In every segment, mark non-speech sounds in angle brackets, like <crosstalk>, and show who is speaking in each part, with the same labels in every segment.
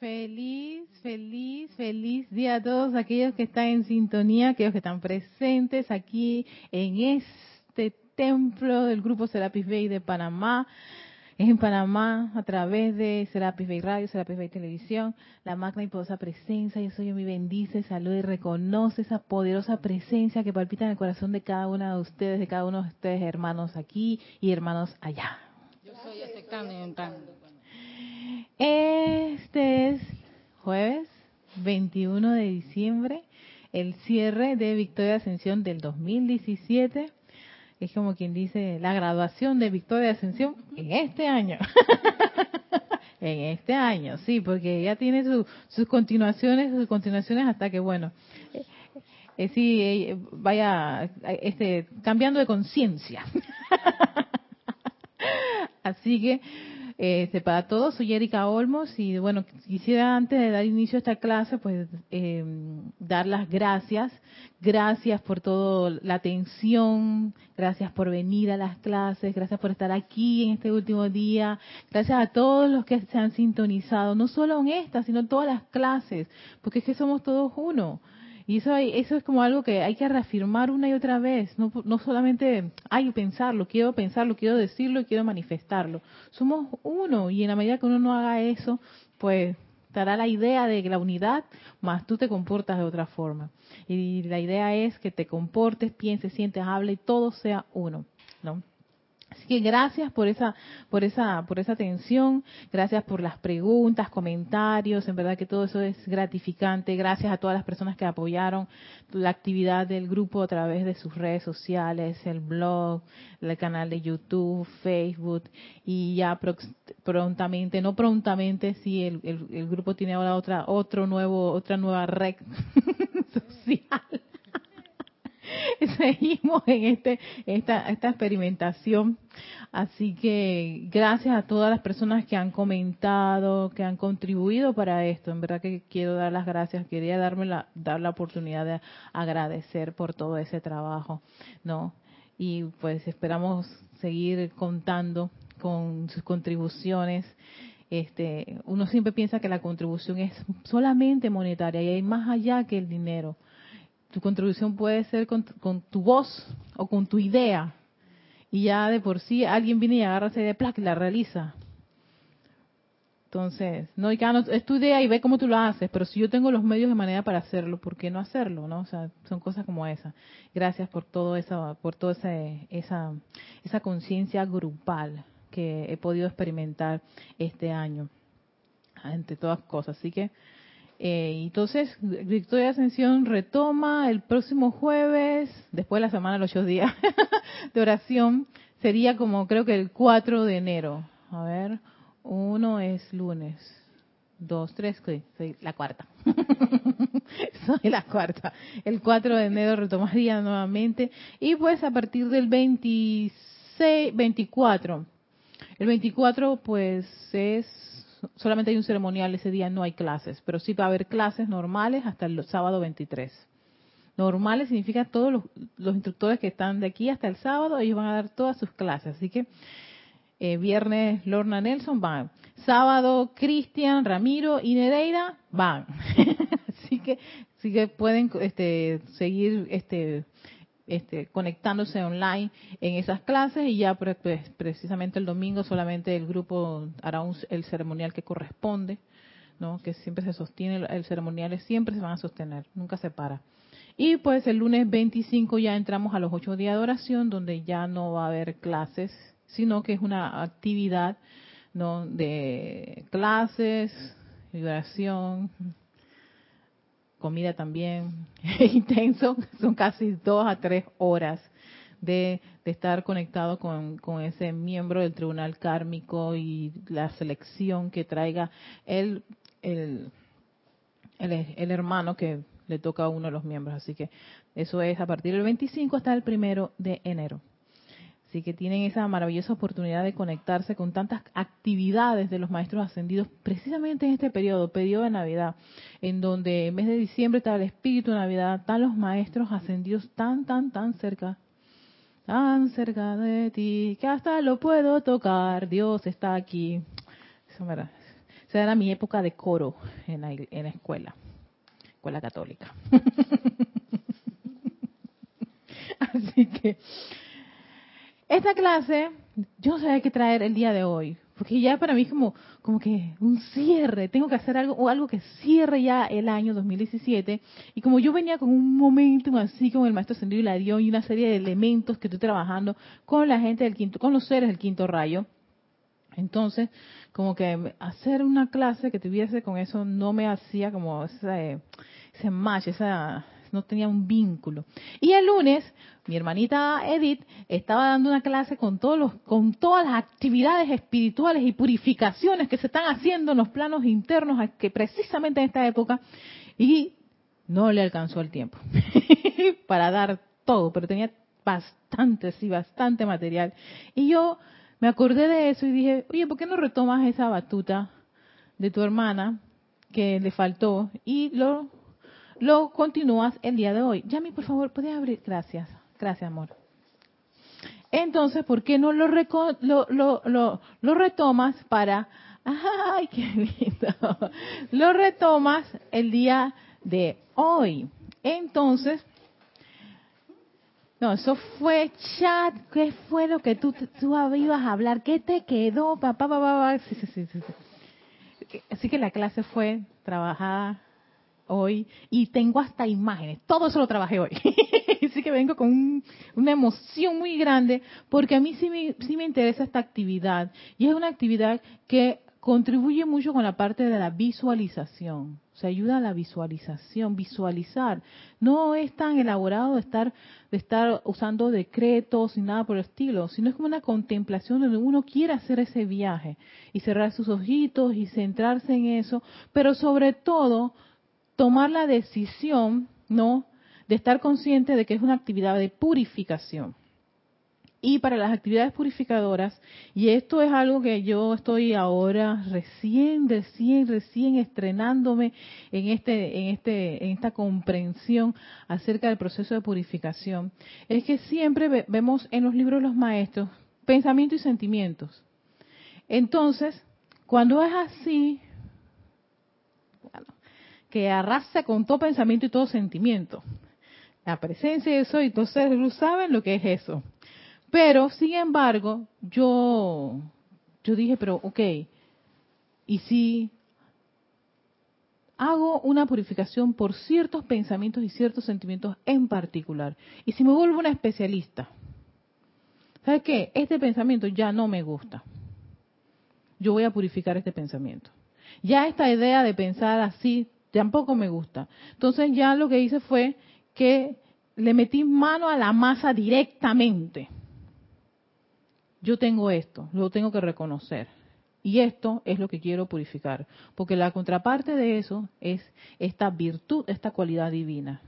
Speaker 1: Feliz, feliz, feliz día a todos aquellos que están en sintonía, aquellos que están presentes aquí en este templo del grupo Serapis Bay de Panamá. En Panamá a través de Serapis Bay Radio, Serapis Bay Televisión, la magna y poderosa presencia. Yo soy yo, mi bendice, saluda y reconoce esa poderosa presencia que palpita en el corazón de cada uno de ustedes, de cada uno de ustedes, hermanos aquí y hermanos allá.
Speaker 2: Yo soy aceptando y entrando.
Speaker 1: Este es jueves 21 de diciembre, el cierre de Victoria Ascensión del 2017. Es como quien dice la graduación de Victoria Ascensión en este año. <laughs> en este año, sí, porque ya tiene sus continuaciones, sus continuaciones hasta que, bueno, eh, sí, eh, vaya este, cambiando de conciencia. <laughs> Así que este, para todos, soy Erika Olmos y bueno, quisiera antes de dar inicio a esta clase, pues eh, dar las gracias. Gracias por toda la atención, gracias por venir a las clases, gracias por estar aquí en este último día, gracias a todos los que se han sintonizado, no solo en esta, sino en todas las clases, porque es que somos todos uno. Y eso, eso es como algo que hay que reafirmar una y otra vez, no, no solamente hay pensarlo, quiero pensarlo, quiero decirlo y quiero manifestarlo. Somos uno y en la medida que uno no haga eso, pues dará la idea de la unidad, más tú te comportas de otra forma. Y la idea es que te comportes, pienses, sientes, hables y todo sea uno, ¿no? Así que gracias por esa, por esa, por esa atención, gracias por las preguntas, comentarios, en verdad que todo eso es gratificante. Gracias a todas las personas que apoyaron la actividad del grupo a través de sus redes sociales, el blog, el canal de YouTube, Facebook y ya prontamente, no prontamente, sí, el, el, el grupo tiene ahora otra, otro nuevo, otra nueva red <laughs> social <laughs> seguimos en este esta, esta experimentación. Así que gracias a todas las personas que han comentado, que han contribuido para esto. En verdad que quiero dar las gracias. Quería darme la, dar la oportunidad de agradecer por todo ese trabajo, ¿no? Y pues esperamos seguir contando con sus contribuciones. Este, uno siempre piensa que la contribución es solamente monetaria y hay más allá que el dinero tu contribución puede ser con, tu voz o con tu idea. Y ya de por sí alguien viene y agarra esa idea y la realiza. Entonces, no, y no, es tu idea y ve cómo tú lo haces, pero si yo tengo los medios de manera para hacerlo, ¿por qué no hacerlo? ¿no? O sea, son cosas como esa. Gracias por todo eso, por toda esa, esa, esa conciencia grupal que he podido experimentar este año, entre todas cosas. Así que eh, entonces, Victoria Ascensión retoma el próximo jueves, después de la semana de los ocho días <laughs> de oración, sería como creo que el 4 de enero. A ver, uno es lunes, dos, tres, soy la cuarta. <laughs> soy la cuarta. El 4 de enero retomaría nuevamente. Y pues a partir del 26, 24. El 24 pues es solamente hay un ceremonial ese día, no hay clases, pero sí va a haber clases normales hasta el sábado 23. Normales significa todos los, instructores que están de aquí hasta el sábado, ellos van a dar todas sus clases. Así que eh, viernes Lorna Nelson van. Sábado Cristian, Ramiro y Nereida van. <laughs> así que así que pueden este, seguir este este, conectándose online en esas clases y ya pues, precisamente el domingo solamente el grupo hará el ceremonial que corresponde, ¿no? que siempre se sostiene, el ceremonial siempre se van a sostener, nunca se para. Y pues el lunes 25 ya entramos a los ocho días de oración donde ya no va a haber clases, sino que es una actividad ¿no? de clases, oración, comida también <laughs> intenso, son casi dos a tres horas de, estar conectado con, ese miembro del tribunal kármico y la selección que traiga el, el, el, hermano que le toca a uno de los miembros. Así que eso es a partir del 25 hasta el primero de enero. Así que tienen esa maravillosa oportunidad de conectarse con tantas actividades de los maestros ascendidos precisamente en este periodo, periodo de Navidad, en donde en mes de diciembre está el espíritu de Navidad, están los maestros ascendidos tan, tan, tan cerca, tan cerca de ti, que hasta lo puedo tocar, Dios está aquí. Esa era mi época de coro en la escuela, escuela católica. <laughs> Así que esta clase yo no sabía qué traer el día de hoy, porque ya para mí es como, como que un cierre, tengo que hacer algo, o algo que cierre ya el año 2017, y como yo venía con un momento así con el maestro Ascendido Hilarión y una serie de elementos que estoy trabajando con la gente del quinto, con los seres del quinto rayo, entonces como que hacer una clase que tuviese con eso no me hacía como ese, ese match, esa no tenía un vínculo. Y el lunes, mi hermanita Edith estaba dando una clase con todos los, con todas las actividades espirituales y purificaciones que se están haciendo en los planos internos, que precisamente en esta época, y no le alcanzó el tiempo <laughs> para dar todo, pero tenía bastante, sí, bastante material. Y yo me acordé de eso y dije, oye, ¿por qué no retomas esa batuta de tu hermana que le faltó y lo lo continúas el día de hoy. Yami, por favor, ¿puedes abrir? Gracias. Gracias, amor. Entonces, ¿por qué no lo, lo, lo, lo, retomas para... <laughs> ¡Ay, qué lindo! Lo retomas el día de hoy. Entonces, no, eso fue chat. ¿Qué fue lo que tú, tú ibas a hablar? ¿Qué te quedó? Papá, papá, Sí, sí, sí, sí. Así que la clase fue trabajada hoy y tengo hasta imágenes. Todo eso lo trabajé hoy. <laughs> Así que vengo con una emoción muy grande porque a mí sí me, sí me interesa esta actividad y es una actividad que contribuye mucho con la parte de la visualización. Se ayuda a la visualización, visualizar. No es tan elaborado de estar, de estar usando decretos ni nada por el estilo, sino es como una contemplación donde uno quiere hacer ese viaje y cerrar sus ojitos y centrarse en eso, pero sobre todo tomar la decisión, ¿no? De estar consciente de que es una actividad de purificación. Y para las actividades purificadoras, y esto es algo que yo estoy ahora recién, recién, recién estrenándome en este, en este, en esta comprensión acerca del proceso de purificación, es que siempre vemos en los libros de los maestros pensamientos y sentimientos. Entonces, cuando es así, que arrasa con todo pensamiento y todo sentimiento. La presencia de eso, y todos ustedes saben lo que es eso. Pero, sin embargo, yo, yo dije, pero, ok, ¿y si hago una purificación por ciertos pensamientos y ciertos sentimientos en particular? ¿Y si me vuelvo una especialista? ¿Sabes qué? Este pensamiento ya no me gusta. Yo voy a purificar este pensamiento. Ya esta idea de pensar así tampoco me gusta. Entonces ya lo que hice fue que le metí mano a la masa directamente. Yo tengo esto, lo tengo que reconocer. Y esto es lo que quiero purificar, porque la contraparte de eso es esta virtud, esta cualidad divina.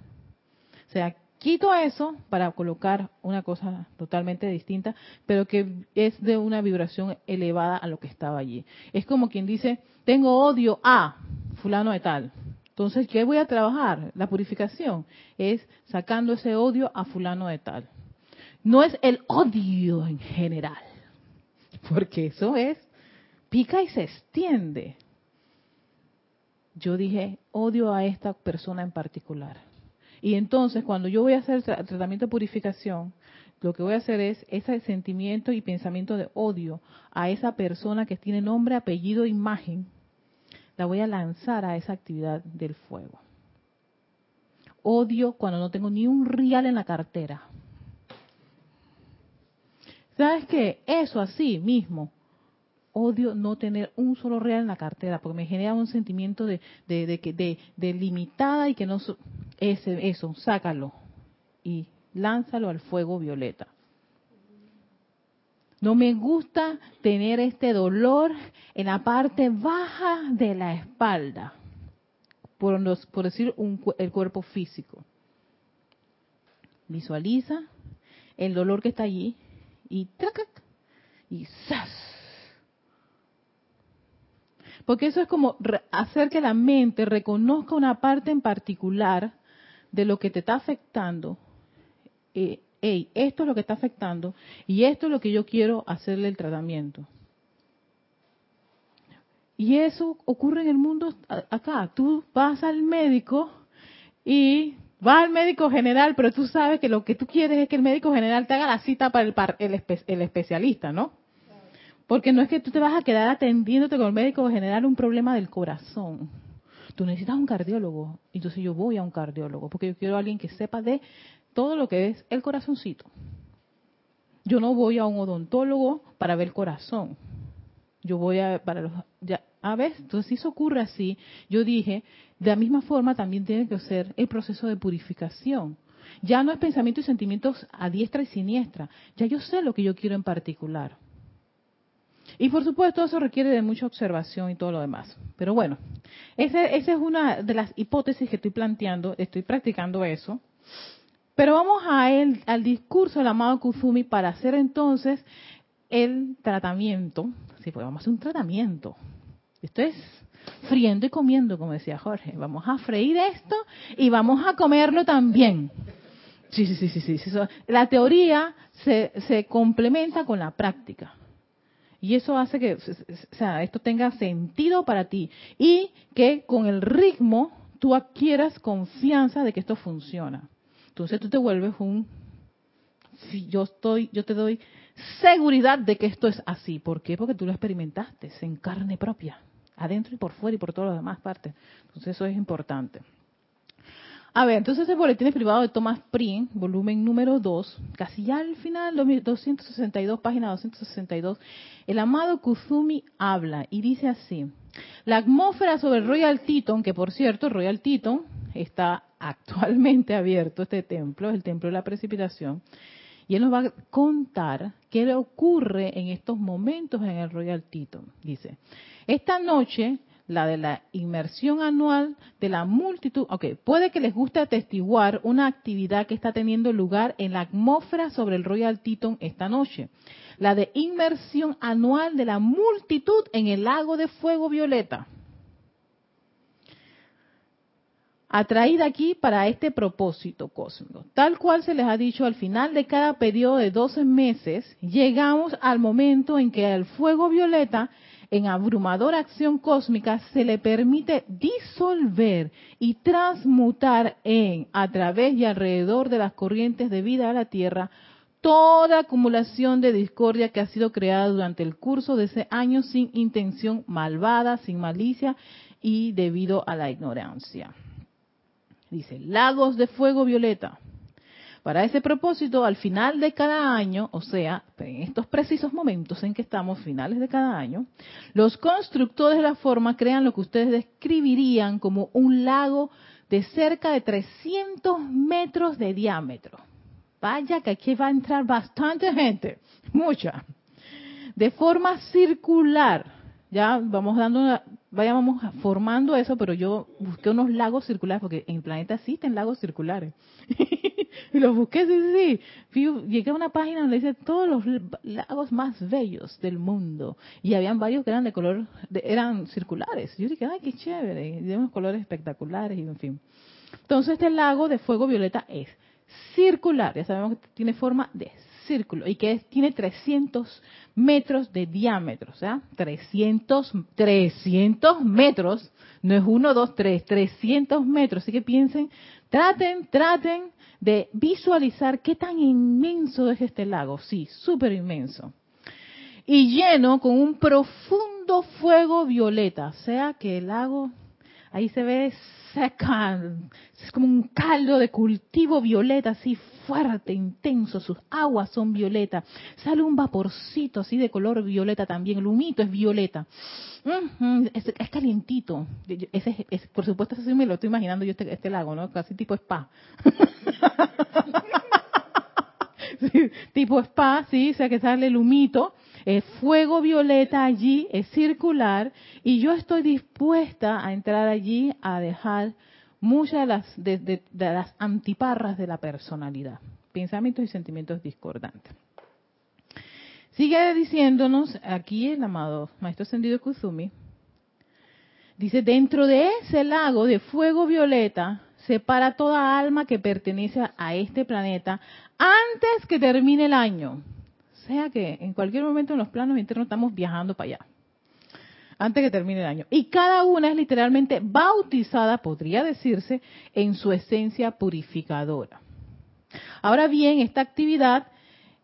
Speaker 1: O sea, quito eso para colocar una cosa totalmente distinta, pero que es de una vibración elevada a lo que estaba allí. Es como quien dice, tengo odio a fulano de tal. Entonces, ¿qué voy a trabajar? La purificación es sacando ese odio a fulano de tal. No es el odio en general, <laughs> porque eso es, pica y se extiende. Yo dije, odio a esta persona en particular. Y entonces, cuando yo voy a hacer el tratamiento de purificación, lo que voy a hacer es ese sentimiento y pensamiento de odio a esa persona que tiene nombre, apellido, imagen, la voy a lanzar a esa actividad del fuego. Odio cuando no tengo ni un real en la cartera. ¿Sabes qué? Eso así mismo. Odio no tener un solo real en la cartera porque me genera un sentimiento de, de, de, de limitada y que no... Ese, eso, sácalo y lánzalo al fuego violeta. No me gusta tener este dolor en la parte baja de la espalda, por, decir el cuerpo físico. Visualiza el dolor que está allí y ¡tracac! y ¡zas! Porque eso es como hacer que la mente reconozca una parte en particular de lo que te está afectando eh, hey, esto es lo que está afectando y esto es lo que yo quiero hacerle el tratamiento. Y eso ocurre en el mundo acá. Tú vas al médico y vas al médico general, pero tú sabes que lo que tú quieres es que el médico general te haga la cita para el, el, especialista, ¿no? Porque no es que tú te vas a quedar atendiéndote con el médico general un problema del corazón. Tú necesitas un cardiólogo. Entonces yo voy a un cardiólogo porque yo quiero a alguien que sepa de todo lo que es el corazoncito. Yo no voy a un odontólogo para ver el corazón. Yo voy a para los ya, a ver, entonces si eso ocurre así, yo dije, de la misma forma también tiene que ser el proceso de purificación. Ya no es pensamiento y sentimientos a diestra y siniestra. Ya yo sé lo que yo quiero en particular. Y por supuesto eso requiere de mucha observación y todo lo demás. Pero bueno, esa, esa es una de las hipótesis que estoy planteando, estoy practicando eso. Pero vamos a él, al discurso del amado Kuzumi para hacer entonces el tratamiento. Sí, pues vamos a hacer un tratamiento. Esto es friendo y comiendo, como decía Jorge. Vamos a freír esto y vamos a comerlo también. Sí, sí, sí, sí, sí. La teoría se, se complementa con la práctica. Y eso hace que sea, esto tenga sentido para ti y que con el ritmo tú adquieras confianza de que esto funciona. Entonces tú te vuelves un yo estoy, yo te doy seguridad de que esto es así. ¿Por qué? Porque tú lo experimentaste en carne propia, adentro y por fuera y por todas las demás partes. Entonces eso es importante. A ver, entonces el boletín privado de Thomas Prien, volumen número 2, casi ya al final, 262, página 262, el amado Kuzumi habla y dice así, la atmósfera sobre Royal Teton, que por cierto, Royal Teton está actualmente <laughs> abierto, este templo, el templo de la precipitación, y él nos va a contar qué le ocurre en estos momentos en el Royal Teton. Dice, esta noche la de la inmersión anual de la multitud. Ok, puede que les guste atestiguar una actividad que está teniendo lugar en la atmósfera sobre el Royal Teton esta noche. La de inmersión anual de la multitud en el lago de fuego violeta. Atraída aquí para este propósito cósmico. Tal cual se les ha dicho al final de cada periodo de 12 meses, llegamos al momento en que el fuego violeta en abrumadora acción cósmica se le permite disolver y transmutar en, a través y alrededor de las corrientes de vida de la Tierra, toda acumulación de discordia que ha sido creada durante el curso de ese año sin intención malvada, sin malicia y debido a la ignorancia. Dice, lagos de fuego violeta, para ese propósito, al final de cada año, o sea, en estos precisos momentos en que estamos, finales de cada año, los constructores de la forma crean lo que ustedes describirían como un lago de cerca de 300 metros de diámetro. Vaya que aquí va a entrar bastante gente, mucha, de forma circular. Ya vamos dando una, vayamos formando eso, pero yo busqué unos lagos circulares, porque en el planeta existen lagos circulares. y <laughs> los busqué, sí, sí. llegué a una página donde dice todos los lagos más bellos del mundo. Y habían varios que eran de color, eran circulares. Yo dije, ay, qué chévere. de unos colores espectaculares, y en fin. Entonces este lago de fuego violeta es circular. Ya sabemos que tiene forma de y que tiene 300 metros de diámetro, o sea, 300, 300 metros, no es uno, dos, tres, 300 metros. Así que piensen, traten, traten de visualizar qué tan inmenso es este lago. Sí, súper inmenso. Y lleno con un profundo fuego violeta, o sea que el lago, ahí se ve seca, es como un caldo de cultivo violeta, así fuerte, intenso, sus aguas son violeta, sale un vaporcito así de color violeta también, el humito es violeta, es, calientito, ese, es, por supuesto eso sí me lo estoy imaginando yo este, este lago, ¿no? Casi tipo spa. <laughs> tipo spa, sí, o sea que sale el humito, es fuego violeta allí, es circular, y yo estoy dispuesta a entrar allí a dejar muchas de las, de, las antiparras de la personalidad, pensamientos y sentimientos discordantes. Sigue diciéndonos aquí el amado Maestro Ascendido Kuzumi, dice, dentro de ese lago de fuego violeta separa toda alma que pertenece a este planeta antes que termine el año. Sea que en cualquier momento en los planos internos estamos viajando para allá. antes que termine el año. Y cada una es literalmente bautizada, podría decirse, en su esencia purificadora. Ahora bien, esta actividad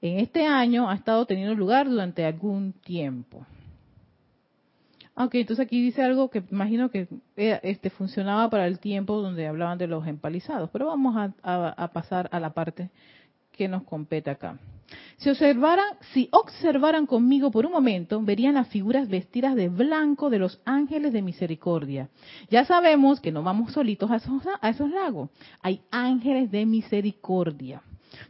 Speaker 1: en este año ha estado teniendo lugar durante algún tiempo. Ok, entonces aquí dice algo que imagino que eh, este, funcionaba para el tiempo donde hablaban de los empalizados, pero vamos a, pasar a la parte que nos compete acá. Si observaran, si observaran conmigo por un momento, verían las figuras vestidas de blanco de los ángeles de misericordia. Ya sabemos que no vamos solitos a esos, a esos lagos. Hay ángeles de misericordia,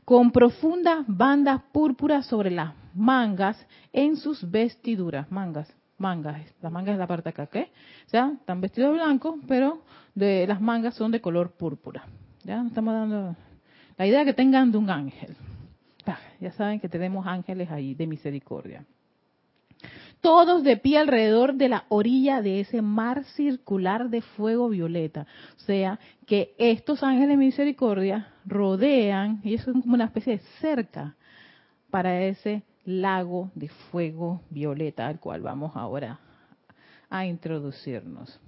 Speaker 1: con profundas bandas púrpuras sobre las mangas en sus vestiduras. Mangas, mangas. Las mangas de la parte acá, ¿qué? O sea, están vestidos de blanco, pero de las mangas son de color púrpura. Ya estamos dando la idea que tengan de un ángel. Ya saben que tenemos ángeles ahí de misericordia. Todos de pie alrededor de la orilla de ese mar circular de fuego violeta. O sea, que estos ángeles de misericordia rodean, y es como una especie de cerca para ese lago de fuego violeta al cual vamos ahora a introducirnos.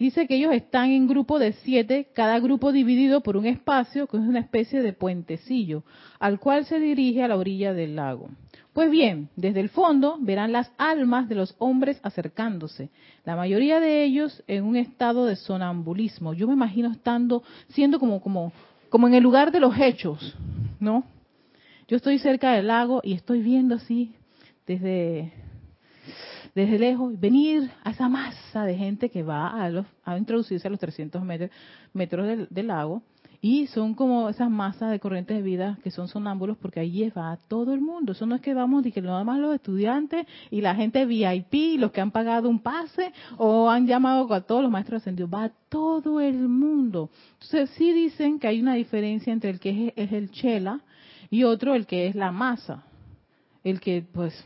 Speaker 1: Dice que ellos están en grupo de siete, cada grupo dividido por un espacio que es una especie de puentecillo, al cual se dirige a la orilla del lago. Pues bien, desde el fondo verán las almas de los hombres acercándose, la mayoría de ellos en un estado de sonambulismo. Yo me imagino estando, siendo como, como, como en el lugar de los hechos, ¿no? Yo estoy cerca del lago y estoy viendo así desde, desde lejos venir a esa masa de gente que va a, a introducirse a los 300 metros, metros del, lago y son como esas masas de corrientes de vida que son sonámbulos porque ahí va todo el mundo. Eso no es que vamos y que nada más los estudiantes y la gente VIP, los que han pagado un pase o han llamado a todos los maestros ascendidos. Va todo el mundo. Entonces sí dicen que hay una diferencia entre el que es el chela y otro el que es la masa, el que pues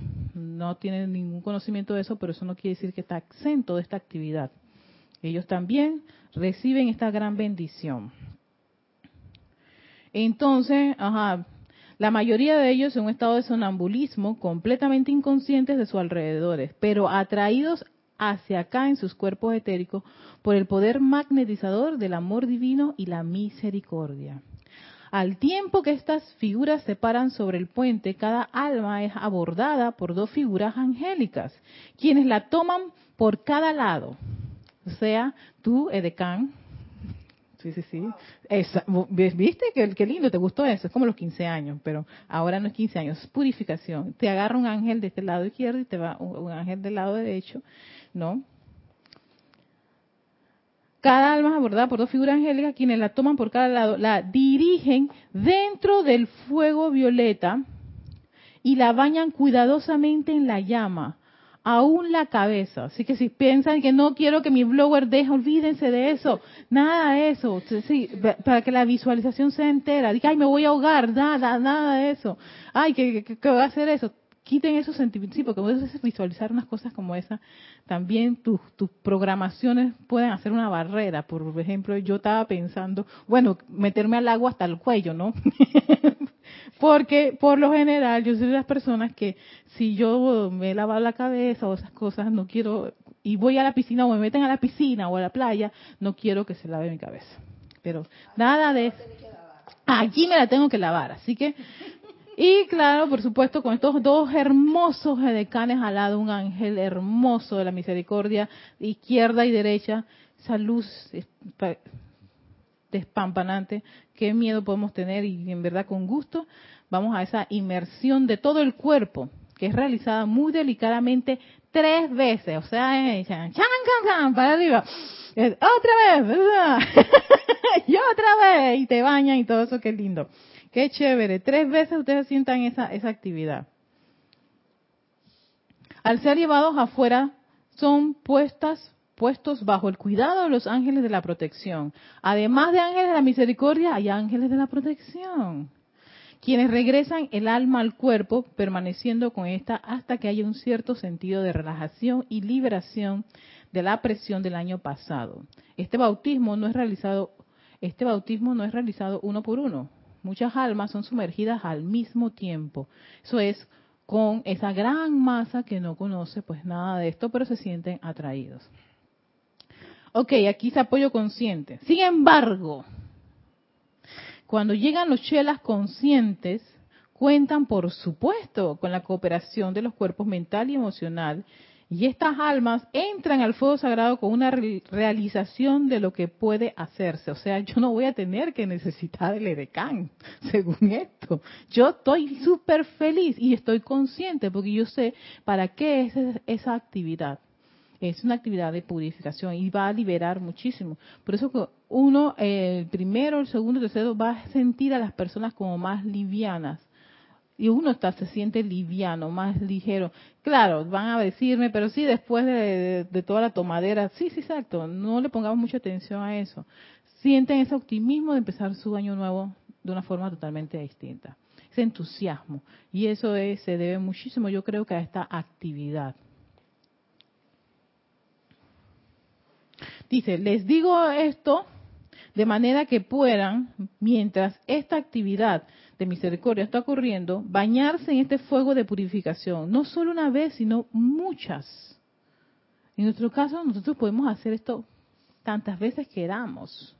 Speaker 1: no tiene ningún conocimiento de eso, pero eso no quiere decir que está exento de esta actividad. Ellos también reciben esta gran bendición. Entonces, ajá, la mayoría de ellos en un estado de sonambulismo, completamente inconscientes de sus alrededores, pero atraídos hacia acá en sus cuerpos etéricos por el poder magnetizador del amor divino y la misericordia. Al tiempo que estas figuras se paran sobre el puente, cada alma es abordada por dos figuras angélicas, quienes la toman por cada lado. O sea, tú, Edecán, sí, sí, sí, ¿viste? Qué, qué lindo, te gustó eso, es como los 15 años, pero ahora no es 15 años, purificación. Te agarra un ángel de este lado izquierdo y te va un ángel del lado derecho, ¿no? Cada alma es abordada por dos figuras angélicas, quienes la toman por cada lado, la dirigen dentro del fuego violeta y la bañan cuidadosamente en la llama, aún la cabeza. Así que si piensan que no quiero que mi blower deje, olvídense de eso. Nada de eso. Sí, para que la visualización sea entera. Diga, ay, me voy a ahogar. Nada, nada de eso. Ay, ¿qué, qué, qué va a hacer eso? Quiten esos sentimientos, sí, porque veces visualizar unas cosas como esa, también tus, tus programaciones pueden hacer una barrera. Por ejemplo, yo estaba pensando, bueno, meterme al agua hasta el cuello, ¿no? <laughs> porque por lo general yo soy de las personas que si yo me he lavado la cabeza o esas cosas, no quiero, y voy a la piscina o me meten a la piscina o a la playa, no quiero que se lave mi cabeza. Pero nada de eso. Aquí me la tengo que lavar, así que y claro, por supuesto, con estos dos hermosos edecanes al lado, un ángel hermoso de la misericordia, izquierda y derecha, esa luz despampanante, qué miedo podemos tener y en verdad con gusto vamos a esa inmersión de todo el cuerpo, que es realizada muy delicadamente tres veces, o sea, eh, chan, chan, para arriba, otra vez, <laughs> y otra vez, y te bañan y todo eso, qué lindo. Qué chévere. Tres veces ustedes sientan esa, esa actividad. Al ser llevados afuera, son puestas, puestos bajo el cuidado de los ángeles de la protección. Además de ángeles de la misericordia, hay ángeles de la protección. Quienes regresan el alma al cuerpo, permaneciendo con esta hasta que haya un cierto sentido de relajación y liberación de la presión del año pasado. Este bautismo no es realizado, este bautismo no es realizado uno por uno, muchas almas son sumergidas al mismo tiempo. Eso es con esa gran masa que no conoce pues nada de esto, pero se sienten atraídos. Ok, aquí es apoyo consciente. Sin embargo, cuando llegan los chelas conscientes, cuentan, por supuesto, con la cooperación de los cuerpos mental y emocional y estas almas entran al fuego sagrado con una realización de lo que puede hacerse. O sea, yo no voy a tener que necesitar el edecán, <laughs> según esto. Yo estoy súper feliz y estoy consciente porque yo sé para qué es esa actividad. Es una actividad de purificación y va a liberar muchísimo. Por eso que uno, el primero, el segundo, el tercero, va a sentir a las personas como más livianas y uno está, se siente liviano, más ligero. Claro, van a decirme, pero sí, después de, toda la tomadera, sí, sí, exacto, no le pongamos mucha atención a eso. Sienten ese optimismo de empezar su año nuevo de una forma totalmente distinta. Ese entusiasmo. Y eso se debe muchísimo, yo creo, que a esta actividad. Dice, les digo esto de manera que puedan, mientras esta actividad de misericordia está ocurriendo, bañarse en este fuego de purificación, no solo una vez, sino muchas. En nuestro caso, nosotros podemos hacer esto tantas veces queramos.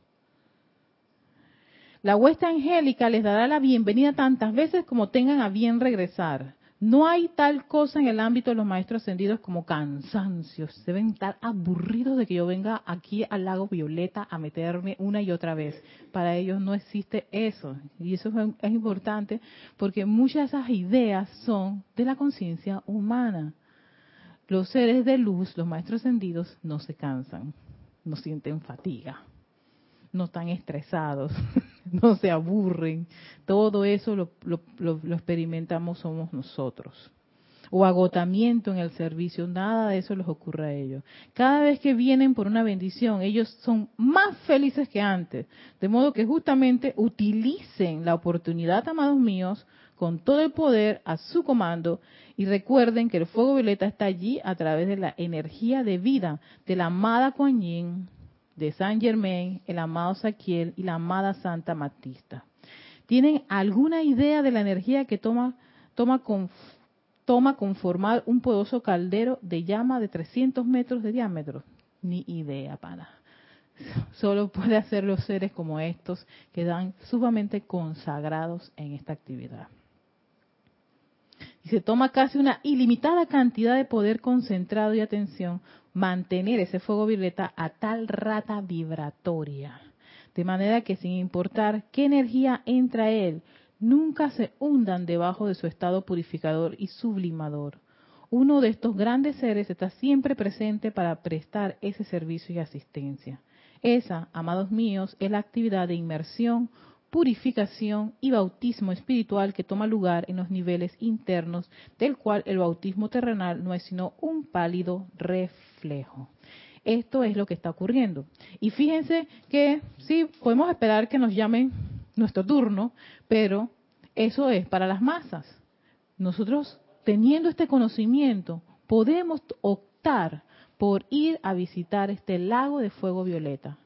Speaker 1: La huesta angélica les dará la bienvenida tantas veces como tengan a bien regresar. No hay tal cosa en el ámbito de los maestros ascendidos como cansancios. Deben estar aburridos de que yo venga aquí al lago Violeta a meterme una y otra vez. Para ellos no existe eso. Y eso es, importante porque muchas de esas ideas son de la conciencia humana. Los seres de luz, los maestros ascendidos, no se cansan, no sienten fatiga no están estresados, <laughs> <laughs> no se aburren. Todo eso lo, lo, experimentamos somos nosotros. O agotamiento en el servicio, nada de eso les ocurre a ellos. Cada vez que vienen por una bendición, ellos son más felices que antes. De modo que justamente utilicen la oportunidad, amados míos, con todo el poder a su comando y recuerden que el fuego violeta está allí a través de la energía de vida de la amada Kuan Yin, de San Germain, el amado Saquiel y la amada Santa Matista. ¿Tienen alguna idea de la energía que toma, toma, con, toma conformar un poderoso caldero de llama de 300 metros de diámetro? Ni idea, para. <laughs> Solo puede hacer los seres como estos que dan sumamente consagrados en esta actividad. Y se toma casi una ilimitada cantidad de poder concentrado y atención mantener ese fuego violeta a tal rata vibratoria, de manera que sin importar qué energía entra él, nunca se hundan debajo de su estado purificador y sublimador. Uno de estos grandes seres está siempre presente para prestar ese servicio y asistencia. Esa, amados míos, es la actividad de inmersión, purificación y bautismo espiritual que toma lugar en los niveles internos, del cual el bautismo terrenal no es sino un pálido reflejo. Esto es lo que está ocurriendo. Y fíjense que sí, podemos esperar que nos llamen nuestro turno, pero eso es para las masas. Nosotros, teniendo este conocimiento, podemos optar por ir a visitar este lago de fuego violeta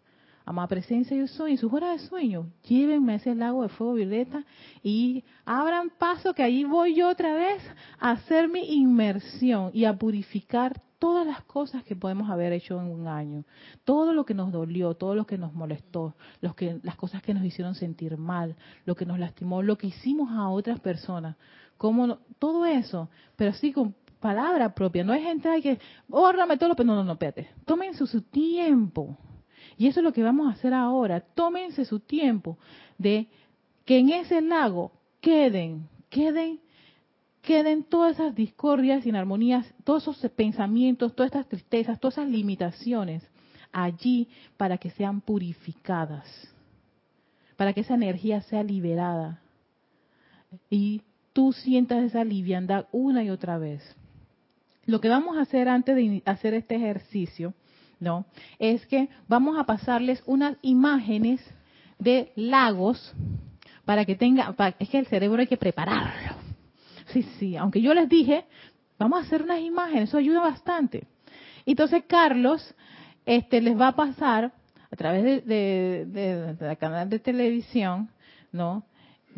Speaker 1: amada presencia yo soy, en sus horas de sueño, llévenme a ese lago de fuego violeta y abran paso que allí voy yo otra vez a hacer mi inmersión y a purificar todas las cosas que podemos haber hecho en un año, todo lo que nos dolió, todo lo que nos molestó, las cosas que nos hicieron sentir mal, lo que nos lastimó, lo que hicimos a otras personas, como todo eso, pero sí con palabra propia, no hay gente que, órame todo lo que no, no, no, espérate, tomen su tiempo, y eso es lo que vamos a hacer ahora. Tómense su tiempo de que en ese lago queden, queden, queden todas esas discordias, inarmonías, todos esos pensamientos, todas estas tristezas, todas esas limitaciones allí para que sean purificadas, para que esa energía sea liberada y tú sientas esa liviandad una y otra vez. Lo que vamos a hacer antes de hacer este ejercicio ¿no? Es que vamos a pasarles unas imágenes de lagos para que tenga, es que el cerebro hay que prepararlo. Sí, sí, aunque yo les dije, vamos a hacer unas imágenes, eso ayuda bastante. Entonces Carlos este, les va a pasar a través de, de, de, canal de televisión, ¿no?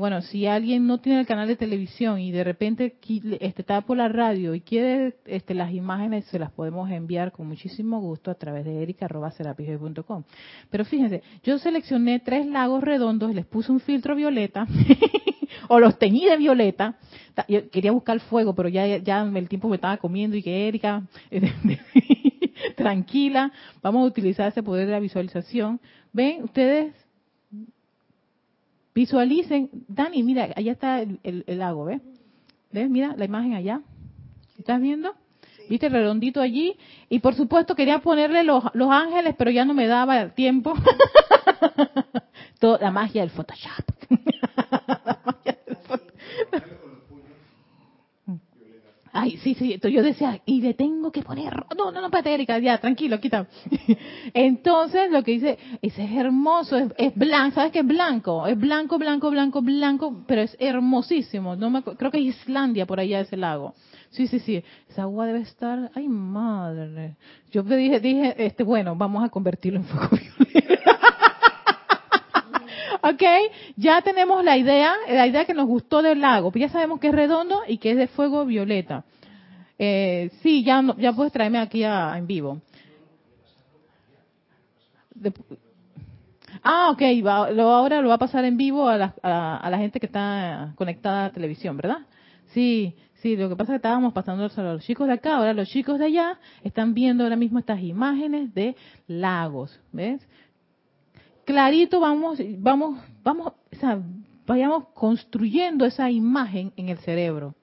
Speaker 1: Bueno, si alguien no tiene el canal de televisión y de repente este, está por la radio y quiere este, las imágenes, se las podemos enviar con muchísimo gusto a través de erica.com. Pero fíjense, yo seleccioné tres lagos redondos, les puse un filtro violeta <laughs> o los teñí de violeta. Quería buscar fuego, pero ya, ya el tiempo me estaba comiendo y que Erika, <laughs> tranquila, vamos a utilizar ese poder de la visualización. Ven, ustedes Visualicen, Dani, mira, allá está el, lago, ¿ves? ¿Ves? Mira la imagen allá. ¿Estás viendo? ¿Viste el redondito allí? Y por supuesto quería ponerle los, los ángeles, pero ya no me daba tiempo. <laughs> Toda la magia del Photoshop. <laughs> Ay, sí, sí, entonces yo decía, y le tengo que poner, no, no, no, Erika, ya, tranquilo, quita. <laughs> Entonces, lo que dice, ese es hermoso, es, blanco, ¿sabes qué es blanco? Es blanco, blanco, blanco, blanco, pero es hermosísimo. No me, creo que es Islandia por allá ese lago. Sí, sí, sí, esa agua debe estar, ay madre. Yo dije, dije, este, bueno, vamos a convertirlo en fuego violeta. ¿Ok? Ya tenemos la idea, la idea que nos gustó del lago. Ya sabemos que es redondo y que es de fuego violeta. Eh, sí, ya, ya puedes traerme aquí en vivo. ah, ok. ahora lo va a pasar en vivo a la, a, la gente que está conectada a televisión, ¿verdad? Sí, Sí, lo que pasa es que estábamos pasando a los chicos de acá, ahora los chicos de allá están viendo ahora mismo estas imágenes de lagos, ¿ves? Clarito vamos, vamos, vamos, vayamos construyendo esa imagen en el cerebro.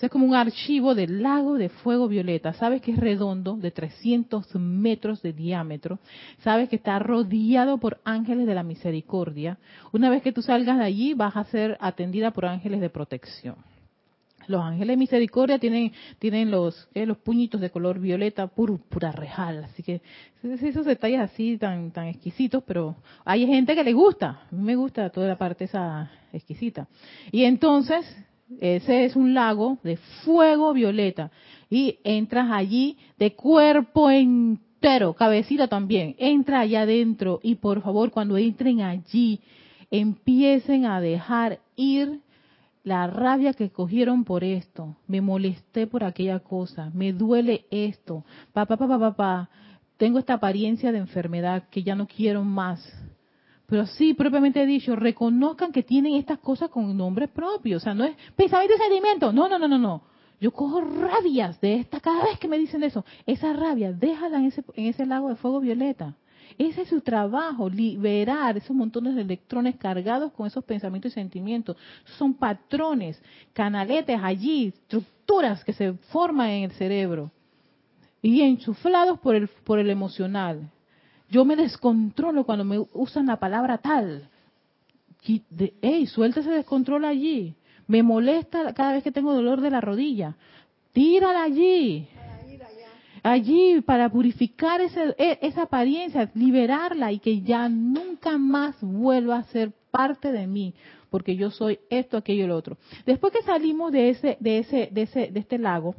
Speaker 1: es como un archivo del lago de fuego violeta. Sabes que es redondo, de 300 metros de diámetro. Sabes que está rodeado por ángeles de la misericordia. Una vez que tú salgas de allí, vas a ser atendida por ángeles de protección. Los ángeles de misericordia tienen, tienen los, los puñitos de color violeta, púrpura, rejal. Así que esos detalles así tan, tan exquisitos, pero hay gente que le gusta. A mí me gusta toda la parte esa exquisita. Y entonces, ese es un lago de fuego violeta. Y entras allí de cuerpo entero, cabecita también. Entra allá adentro y por favor, cuando entren allí, empiecen a dejar ir la rabia que cogieron por esto, me molesté por aquella cosa, me duele esto, papá, papá, papá, tengo esta apariencia de enfermedad que ya no quiero más. Pero sí, propiamente dicho, reconozcan que tienen estas cosas con nombre propio, o sea, no es pensamiento y sentimiento, no, no, no, no, no. Yo cojo rabias de esta cada vez que me dicen eso. Esa rabia, déjala en ese, en ese lago de fuego violeta. Ese es su trabajo, liberar esos montones de electrones cargados con esos pensamientos y sentimientos. Son patrones, canaletes allí, estructuras que se forman en el cerebro y enchuflados por el, por el emocional. Yo me descontrolo cuando me usan la palabra tal. ¡Ey, suelta ese descontrol allí! Me molesta cada vez que tengo dolor de la rodilla. Tírala allí allí para purificar e, esa apariencia, liberarla y que ya nunca más vuelva a ser parte de mí, porque yo soy esto, aquello y lo otro. Después que salimos de ese, de ese, de ese, de este lago,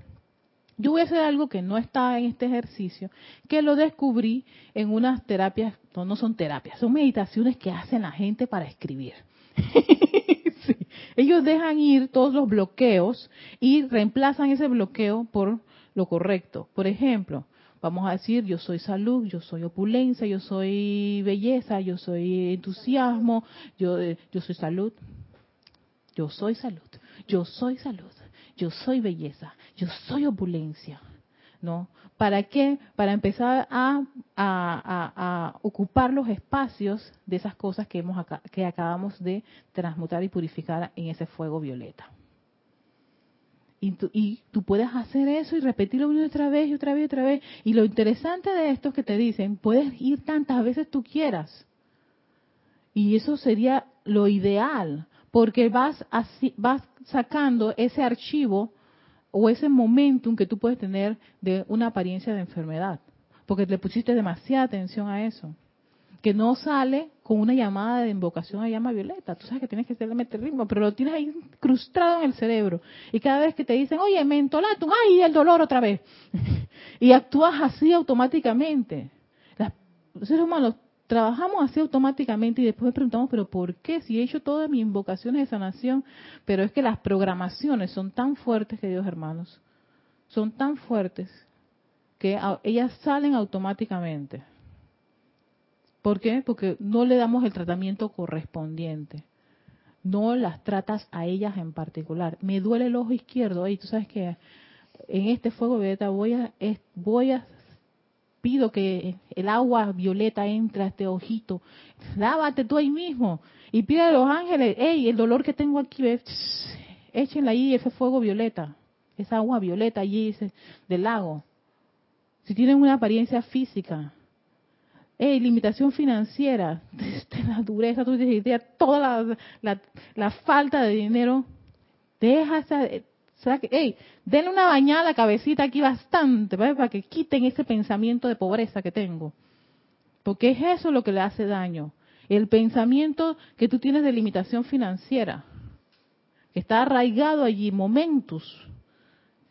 Speaker 1: yo voy a hacer algo que no está en este ejercicio, que lo descubrí en unas terapias, no, no son terapias, son meditaciones que hacen la gente para escribir. <laughs> Ellos dejan ir todos los bloqueos y reemplazan ese bloqueo por lo correcto. Por ejemplo, vamos a decir, yo soy salud, yo soy opulencia, yo soy belleza, yo soy entusiasmo, yo, eh, yo soy salud, yo soy salud, yo soy salud, yo soy belleza, yo soy opulencia. ¿No? ¿Para qué? Para empezar a, a, ocupar los espacios de esas cosas que, hemos, que acabamos de transmutar y purificar en ese fuego violeta. Y tú, puedes hacer eso y repetirlo una y otra vez y otra vez y otra vez. Y lo interesante de esto es que te dicen, puedes ir tantas veces tú quieras. Y eso sería lo ideal, porque vas, así, vas sacando ese archivo o ese momentum que tú puedes tener de una apariencia de enfermedad, porque le pusiste demasiada atención a eso que no sale con una llamada de invocación a llama violeta. Tú sabes que tienes que meter ritmo, pero lo tienes ahí incrustado en el cerebro. Y cada vez que te dicen, oye, mentolatum, ay, el dolor otra vez. <laughs> y actúas así automáticamente. los seres humanos trabajamos así automáticamente y después preguntamos, pero ¿por qué? Si he hecho todas mis invocaciones de sanación, pero es que las programaciones son tan fuertes, queridos hermanos, son tan fuertes que ellas salen automáticamente. ¿Por qué? Porque no le damos el tratamiento correspondiente. No las tratas a ellas en particular. Me duele el ojo izquierdo. Y tú sabes que en este fuego violeta voy a, voy a pido que el agua violeta entre a este ojito. Lávate tú ahí mismo. Y pide a los ángeles, hey, el dolor que tengo aquí, échenle ahí ese fuego violeta, esa agua violeta allí del lago. Si tienen una apariencia física, hey, limitación financiera, <laughs> la dureza, dices, toda la, la, falta de dinero, deja esa, hey, denle una bañada a la cabecita aquí bastante, para que quiten ese pensamiento de pobreza que tengo. Porque es eso lo que le hace daño. El pensamiento que tú tienes de limitación financiera, que está arraigado allí, momentos,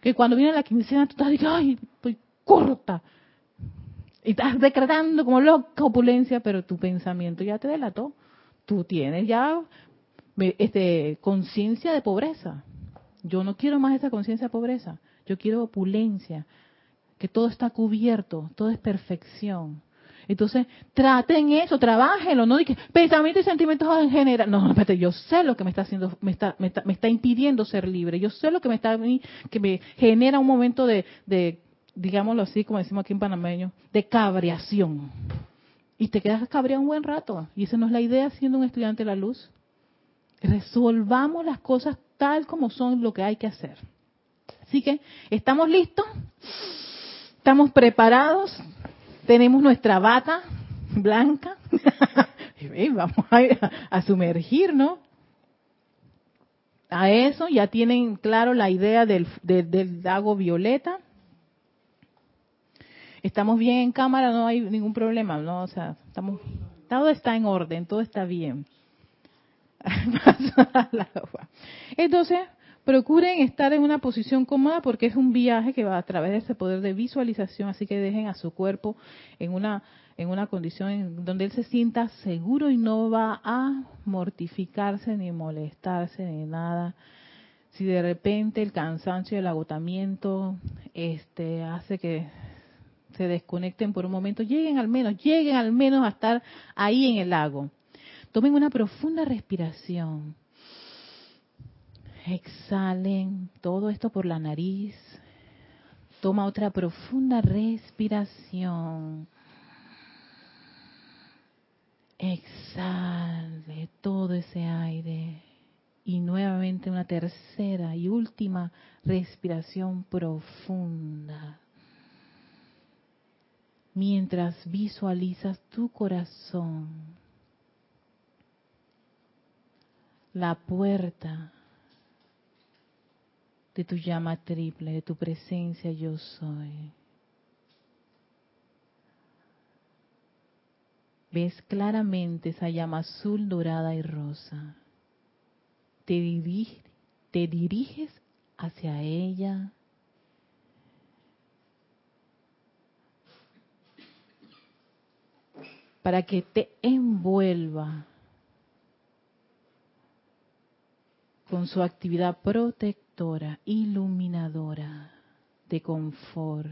Speaker 1: que cuando viene la quincena tú estás diciendo, ay, estoy corta. Y estás decretando como loca opulencia, pero tu pensamiento ya te delató. Tú tienes ya este, conciencia de pobreza. Yo no quiero más esa conciencia de pobreza. Yo quiero opulencia, que todo está cubierto, todo es perfección. Entonces, traten eso, trabajenlo, no que pensamientos y sentimientos en general. No, espérate, yo sé lo que me está haciendo, me está, me está, impidiendo ser libre. Yo sé lo que me está que me genera un momento de, digámoslo así, como decimos aquí en panameño, de cabreación. Y te quedas cabreado un buen rato. Y esa no es la idea siendo un estudiante de la luz. Resolvamos las cosas tal como son lo que hay que hacer. Así que, ¿estamos listos? ¿Estamos preparados? Tenemos nuestra bata blanca. <laughs> y vamos a, sumergirnos. A eso ya tienen claro la idea del, del lago violeta. Estamos bien en cámara, no hay ningún problema, ¿no? O sea, estamos, todo está en orden, todo está bien. <laughs> Entonces, procuren estar en una posición cómoda porque es un viaje que va a través de ese poder de visualización, así que dejen a su cuerpo en una en una condición en donde él se sienta seguro y no va a mortificarse ni molestarse ni nada. Si de repente el cansancio y el agotamiento este hace que se desconecten por un momento, lleguen al menos, lleguen al menos a estar ahí en el lago. Tomen una profunda respiración. Exhalen todo esto por la nariz. Toma otra profunda respiración. Exhale todo ese aire. Y nuevamente una tercera y última respiración profunda. Mientras visualizas tu corazón la puerta de tu llama triple, de tu presencia yo soy. Ves claramente esa llama azul, dorada y rosa. Te, te diriges hacia ella. Para que te envuelva con su actividad protectora, iluminadora, de confort.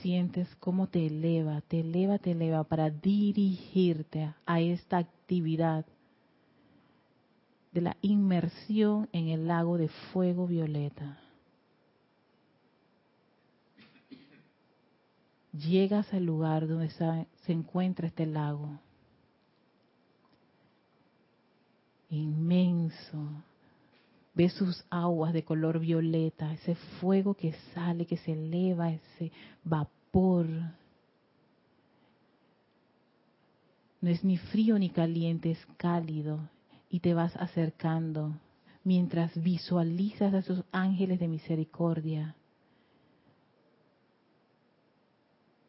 Speaker 1: Sientes cómo te eleva, te eleva, te eleva para dirigirte a esta actividad de la inmersión en el lago de fuego violeta. Llegas al lugar donde se encuentra este lago inmenso. Ve sus aguas de color violeta, ese fuego que sale, que se eleva, ese vapor. No es ni frío ni caliente, es cálido. Y te vas acercando mientras visualizas a esos ángeles de misericordia.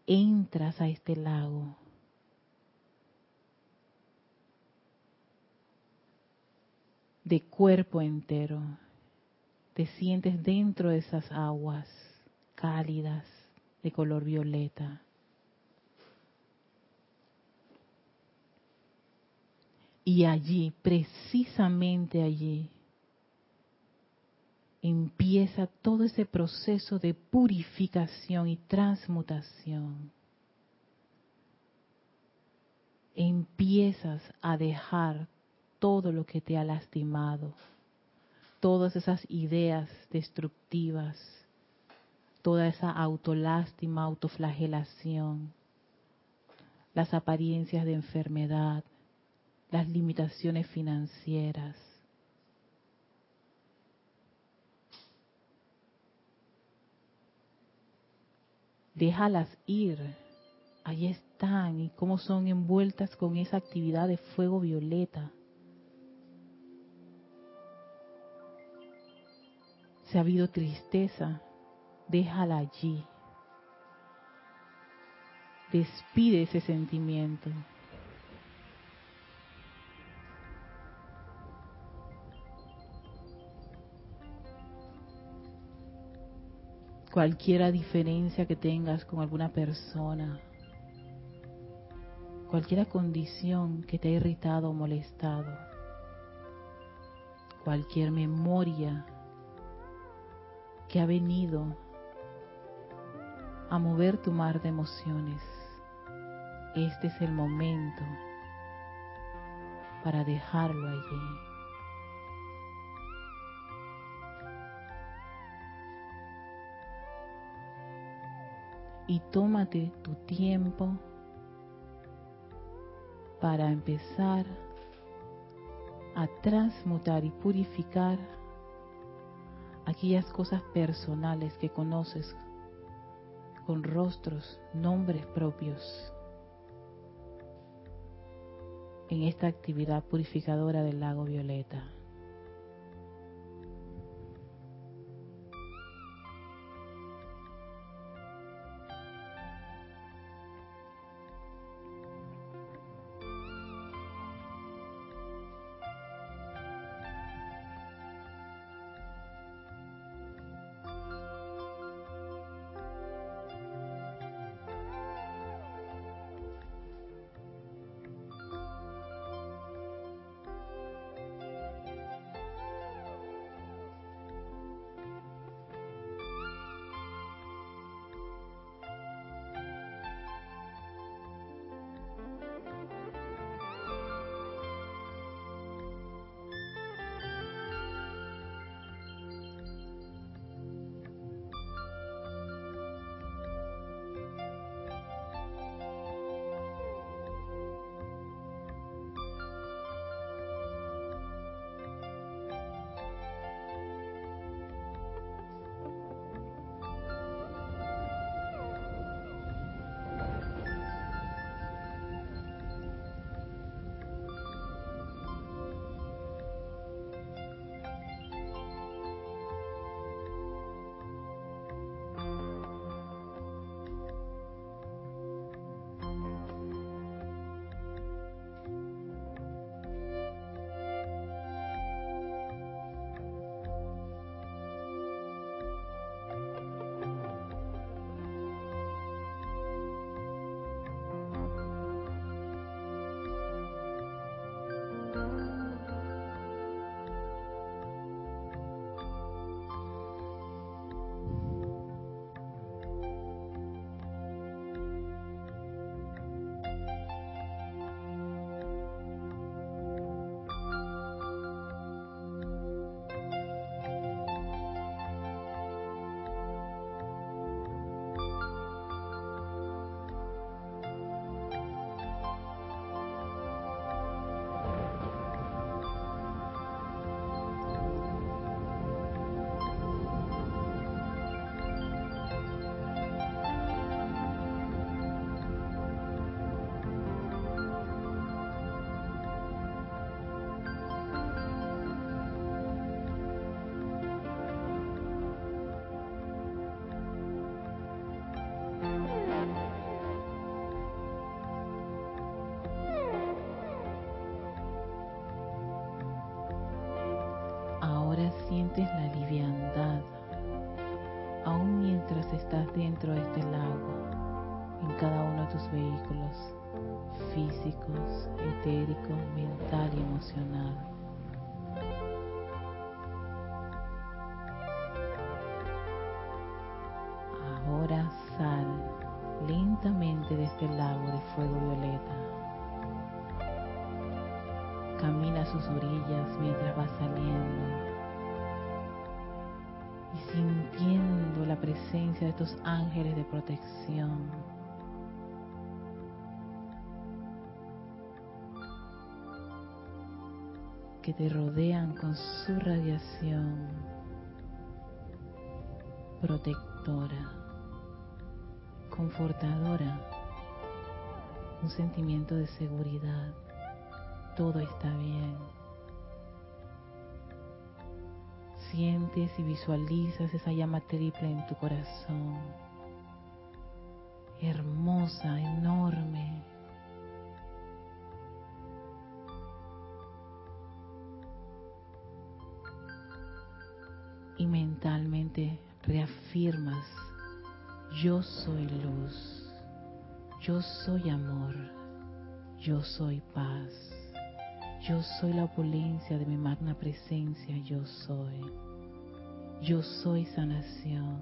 Speaker 1: Entras a este lago de cuerpo entero. Te sientes dentro de esas aguas cálidas, de color violeta. Y allí, precisamente allí, empieza todo ese proceso de purificación y transmutación. Empiezas a dejar todo lo que te ha lastimado, todas esas ideas destructivas, toda esa autolástima, autoflagelación, las apariencias de enfermedad, las limitaciones financieras. Déjalas ir. Ahí están y cómo son envueltas con esa actividad de fuego violeta. Si ha habido tristeza, déjala allí. Despide ese sentimiento. Cualquier diferencia que tengas con alguna persona, cualquier condición que te ha irritado o molestado, cualquier memoria que ha venido a mover tu mar de emociones. Este es el momento para dejarlo allí. Y tómate tu tiempo para empezar a transmutar y purificar aquellas cosas personales que conoces con rostros, nombres propios en esta actividad purificadora del lago violeta. Dentro de este lago, en cada uno de tus vehículos físicos, etéricos, mental y emocional. Ahora sal lentamente de este lago de fuego violeta. Camina a sus orillas mientras va saliendo presencia de estos ángeles de protección que te rodean con su radiación protectora, confortadora, un sentimiento de seguridad. Todo está bien. Sientes y visualizas esa llama triple en tu corazón. Hermosa, enorme y mentalmente reafirmas, yo soy luz, yo soy amor, yo soy paz, yo soy la opulencia de mi magna presencia, yo soy, yo soy sanación,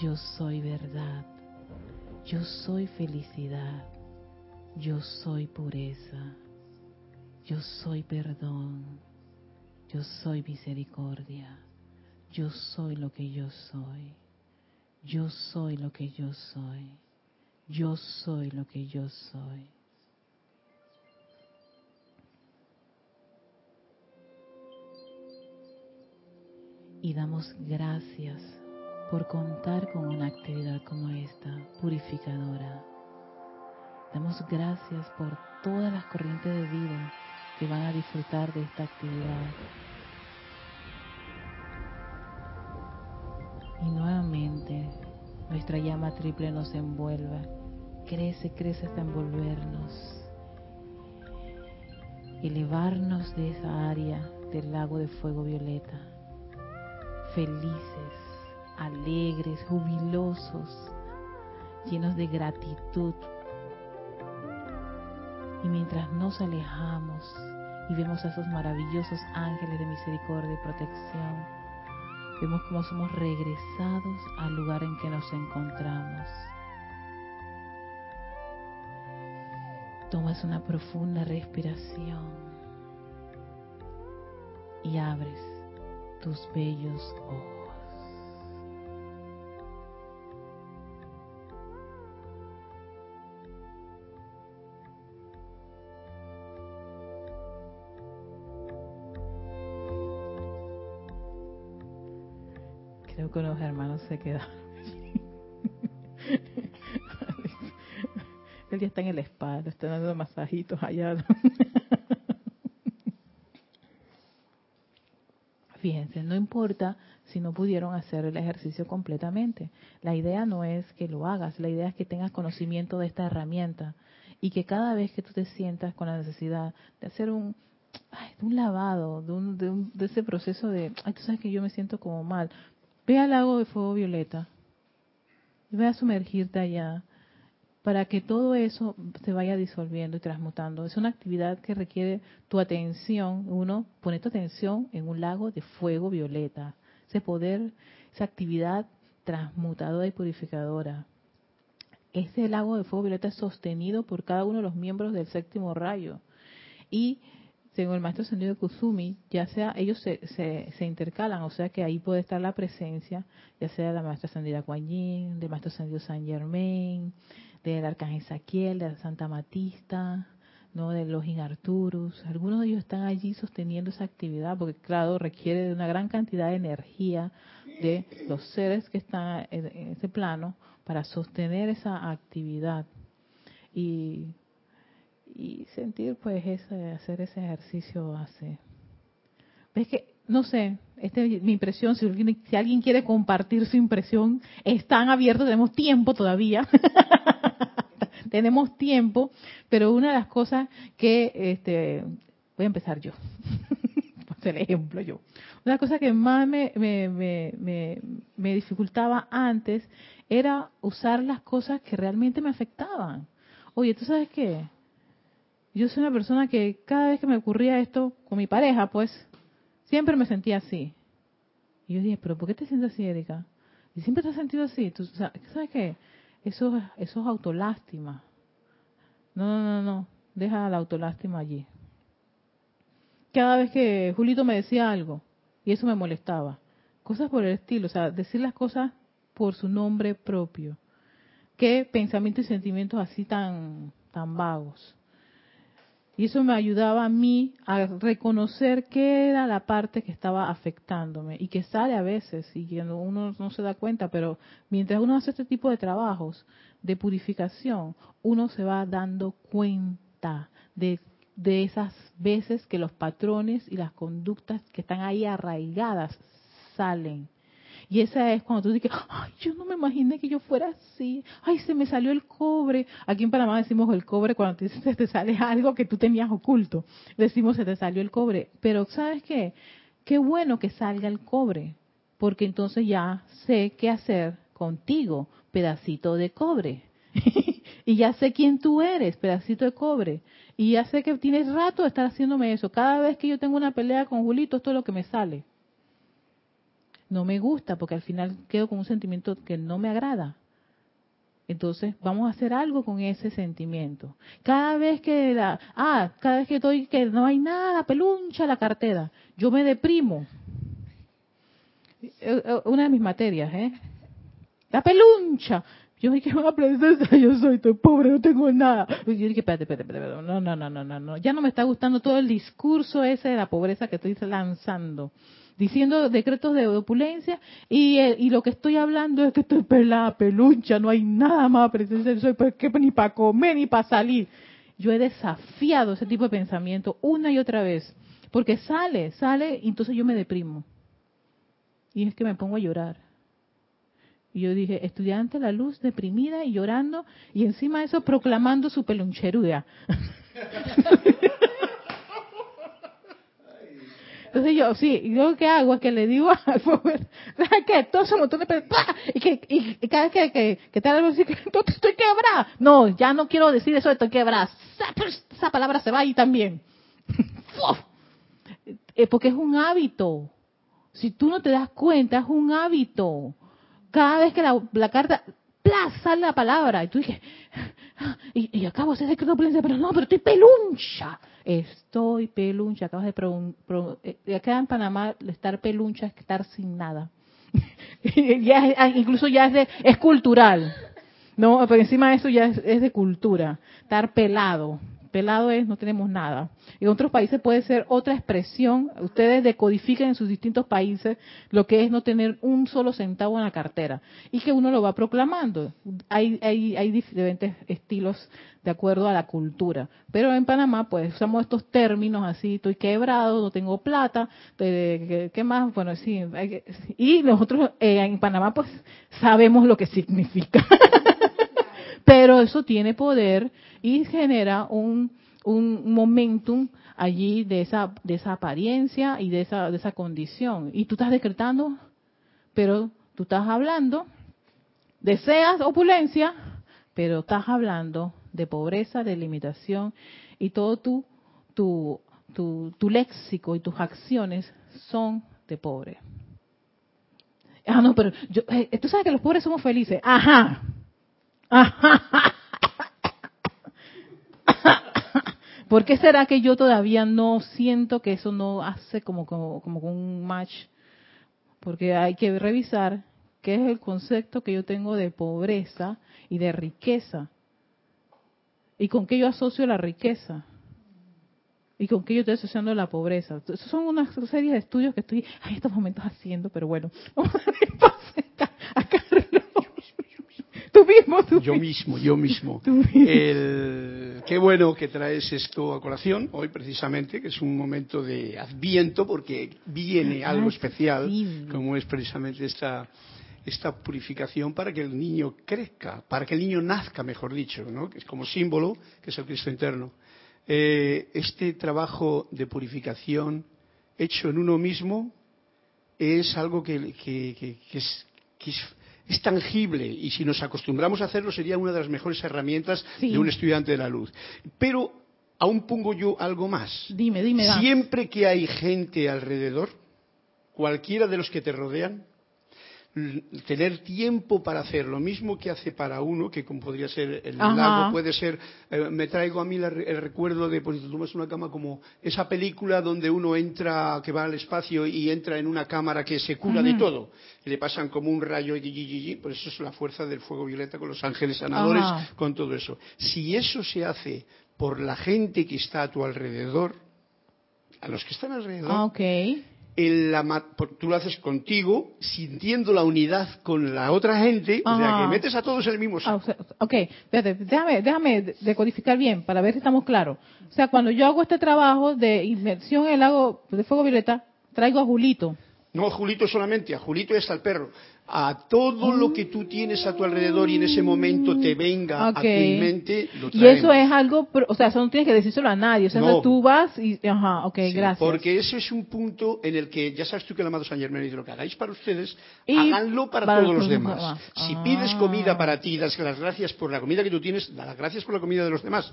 Speaker 1: yo soy verdad, yo soy felicidad, yo soy pureza, yo soy perdón, yo soy misericordia. Yo soy lo que yo soy. Yo soy lo que yo soy. Yo soy lo que yo soy. Y damos gracias por contar con una actividad como esta, purificadora. Damos gracias por todas las corrientes de vida que van a disfrutar de esta actividad Y nuevamente nuestra llama triple nos envuelve. Crece, crece hasta envolvernos. Elevarnos de esa área del lago de fuego violeta. Felices, alegres, jubilosos, llenos de gratitud. Y mientras nos alejamos y vemos a esos maravillosos ángeles de misericordia y protección, vemos cómo somos regresados al lugar en que nos encontramos. Tomas una profunda respiración y abres tus bellos ojos. con los hermanos se quedaron. <laughs> Él ya está en el spa, está dando masajitos allá. Fíjense, no importa si no pudieron hacer el ejercicio completamente. La idea no es que lo hagas, la idea es que tengas conocimiento de esta herramienta y que cada vez que tú te sientas con la necesidad de hacer un, un lavado, de, un, de, un, de ese proceso de, ay, tú sabes que yo me siento como mal, Ve al lago de fuego violeta. Ve a sumergirte allá para que todo eso se vaya disolviendo y transmutando. Es una actividad que requiere tu atención. Uno, pone tu atención en un lago de fuego violeta. Ese poder, esa actividad transmutadora y purificadora. Este lago de fuego violeta es sostenido por cada uno de los miembros del séptimo rayo. Y según el maestro ascendido Kusumi, ya sea ellos se, se, intercalan, o sea que ahí puede estar la presencia, ya sea de la maestra ascendida Kuan Yin, del maestro ascendido San Germain, del arcángel Saquiel, de la Santa Matista, no de los Arturus. Algunos de ellos están allí sosteniendo esa actividad, porque claro, requiere de una gran cantidad de energía de los seres que están en, en ese plano para sostener esa actividad. Y y sentir pues ese, hacer ese ejercicio hace ves que no sé esta es mi impresión si alguien, si alguien quiere compartir su impresión están abiertos tenemos tiempo todavía <laughs> tenemos tiempo pero una de las cosas que este voy a empezar yo <laughs> por el ejemplo yo una cosa que más me, me, me, me, dificultaba antes era usar las cosas que realmente me afectaban. Oye, ¿tú sabes qué? Yo soy una persona que cada vez que me ocurría esto con mi pareja, pues, siempre me sentía así. Y yo dije, ¿pero por qué te sientes así, Erika? Y siempre te has sentido así. ¿Tú, ¿Sabes qué? Eso, eso es autolástima. No, no, no, no. Deja la autolástima allí. Cada vez que Julito me decía algo, y eso me molestaba. Cosas por el estilo, o sea, decir las cosas por su nombre propio. Qué pensamientos y sentimientos así tan, tan vagos. Y eso me ayudaba a mí a reconocer qué era la parte que estaba afectándome y que sale a veces y que uno no se da cuenta, pero mientras uno hace este tipo de trabajos de purificación, uno se va dando cuenta de, de esas veces que los patrones y las conductas que están ahí arraigadas salen y esa es cuando tú dices, ay, yo no me imaginé que yo fuera así. Ay, se me salió el cobre. Aquí en Panamá decimos el cobre cuando te, <laughs> se te sale algo que tú tenías oculto. Decimos se te salió el cobre. Pero ¿sabes qué? Qué bueno que salga el cobre. Porque entonces ya sé qué hacer contigo, pedacito de cobre. <laughs> y ya sé quién tú eres, pedacito de cobre. Y ya sé que tienes rato de estar haciéndome eso. Cada vez que yo tengo una pelea con Julito, esto es lo que me sale no me gusta porque al final quedo con un sentimiento que no me agrada. Entonces, vamos a hacer algo con ese sentimiento. Cada vez que la, ah, cada vez que estoy que no hay nada, peluncha la cartera, yo me deprimo. Eh, eh, una de mis materias, ¿eh? La peluncha. Yo dije, a aprender yo soy, pobre, no tengo nada. Yo dije, espérate, espérate, espérate, no, no, no, no, no, ya no me está gustando todo el discurso ese de la pobreza que estoy lanzando diciendo decretos de opulencia y, eh, y lo que estoy hablando es que estoy pelada, peluncha, no hay nada más presencia porque ni para comer ni para salir. Yo he desafiado ese tipo de pensamiento una y otra vez, porque sale, sale y entonces yo me deprimo. Y es que me pongo a llorar. Y yo dije, estudiante la luz, deprimida y llorando, y encima de eso proclamando su peluncheruda. <laughs> Entonces yo, sí, yo lo que hago es que le digo al <laughs> pobre, ¿sabes qué? Todo ese montón de y que y, cada vez que, que, que te algo así, estoy quebrada. No, ya no quiero decir eso de estoy quebrada. Esa, palabra se va ahí también. <laughs> Eh, porque es un hábito. Si tú no te das cuenta, es un hábito. Cada vez que la, la carta, ¡plas! sale la palabra. Y tú dices, <laughs> y, y acabo de hacer que pero no, pero estoy peluncha. Estoy peluncha, acabas de... Pro, eh, acá en Panamá estar peluncha es estar sin nada. <laughs> ya ah, incluso ya es, de, es cultural. No, pero encima de eso ya es de cultura. Estar pelado pelado es no tenemos nada. En otros países puede ser otra expresión. Ustedes decodifican en sus distintos países lo que es no tener un solo centavo en la cartera y que uno lo va proclamando. Hay, hay, hay diferentes estilos de acuerdo a la cultura. Pero en Panamá, pues usamos estos términos así, estoy quebrado, no tengo plata, ¿qué, más? Bueno, sí. y nosotros eh, en Panamá, pues sabemos lo que significa. <laughs> Pero eso tiene poder y genera un, un momentum allí de esa, de esa apariencia y de esa, de esa condición. Y tú estás decretando, pero tú estás hablando, deseas opulencia, pero estás hablando de pobreza, de limitación y todo tu, tu, tu, tu léxico y tus acciones son de pobre. Ah, no, pero yo, eh, tú sabes que los pobres somos felices. Ajá. <laughs> ¿Por qué será que yo todavía no siento que eso no hace como, como, como un match? Porque hay que revisar qué es el concepto que yo tengo de pobreza y de riqueza. ¿Y con qué yo asocio la riqueza? ¿Y con qué yo estoy asociando la pobreza? Esos son una serie de estudios que estoy en estos momentos haciendo, pero bueno, <laughs> vamos a <laughs> acá Tú mismo, tú
Speaker 3: Yo mismo, yo mismo. <laughs> qué bueno que traes esto a colación hoy precisamente, que es un momento de adviento porque viene algo especial, como es precisamente esta esta purificación para que el niño crezca, para que el niño nazca, mejor dicho, ¿no? que es como símbolo, que es el Cristo interno. Eh, este trabajo de purificación hecho en uno mismo es algo que, que, es, que es es tangible y si nos acostumbramos a hacerlo sería una de las mejores herramientas de un estudiante de la luz. Pero aún pongo yo algo más.
Speaker 1: Dime, dime.
Speaker 3: Siempre que hay gente alrededor, cualquiera de los que te rodean, tener tiempo para hacer lo mismo que hace para uno, que como podría ser el lago, puede ser, eh, me traigo a mí el recuerdo de, pues tú tomas una cama como esa película donde uno entra, que va al espacio y entra en una cámara que se cura de todo, y le pasan como un rayo, y, pues eso es la fuerza del fuego violeta con los ángeles sanadores, con todo eso. Si eso se hace por la gente que está a tu alrededor, a los que están alrededor,
Speaker 1: ah,
Speaker 3: tú lo haces contigo, sintiendo la unidad con la otra gente, o sea, que metes a todos en el mismo
Speaker 1: saco. ok, espérate, déjame, déjame decodificar bien para ver si estamos claros. O sea, cuando yo hago este trabajo de inmersión en el lago de fuego violeta, traigo a Julito.
Speaker 3: No a Julito solamente, a Julito y hasta al perro a todo lo que tú tienes a tu alrededor y en ese momento te venga a tu mente, lo
Speaker 1: Y eso es algo, o sea, eso no tienes que decírselo a nadie, o sea, tú vas y, ajá, ok, gracias.
Speaker 3: Porque ese es un punto en el que, ya sabes tú que el amado San Germán dice, lo que hagáis para ustedes, háganlo para, todos los demás. Si pides ah. comida para ti, das las gracias por la comida que tú tienes, das las gracias por la comida de los demás.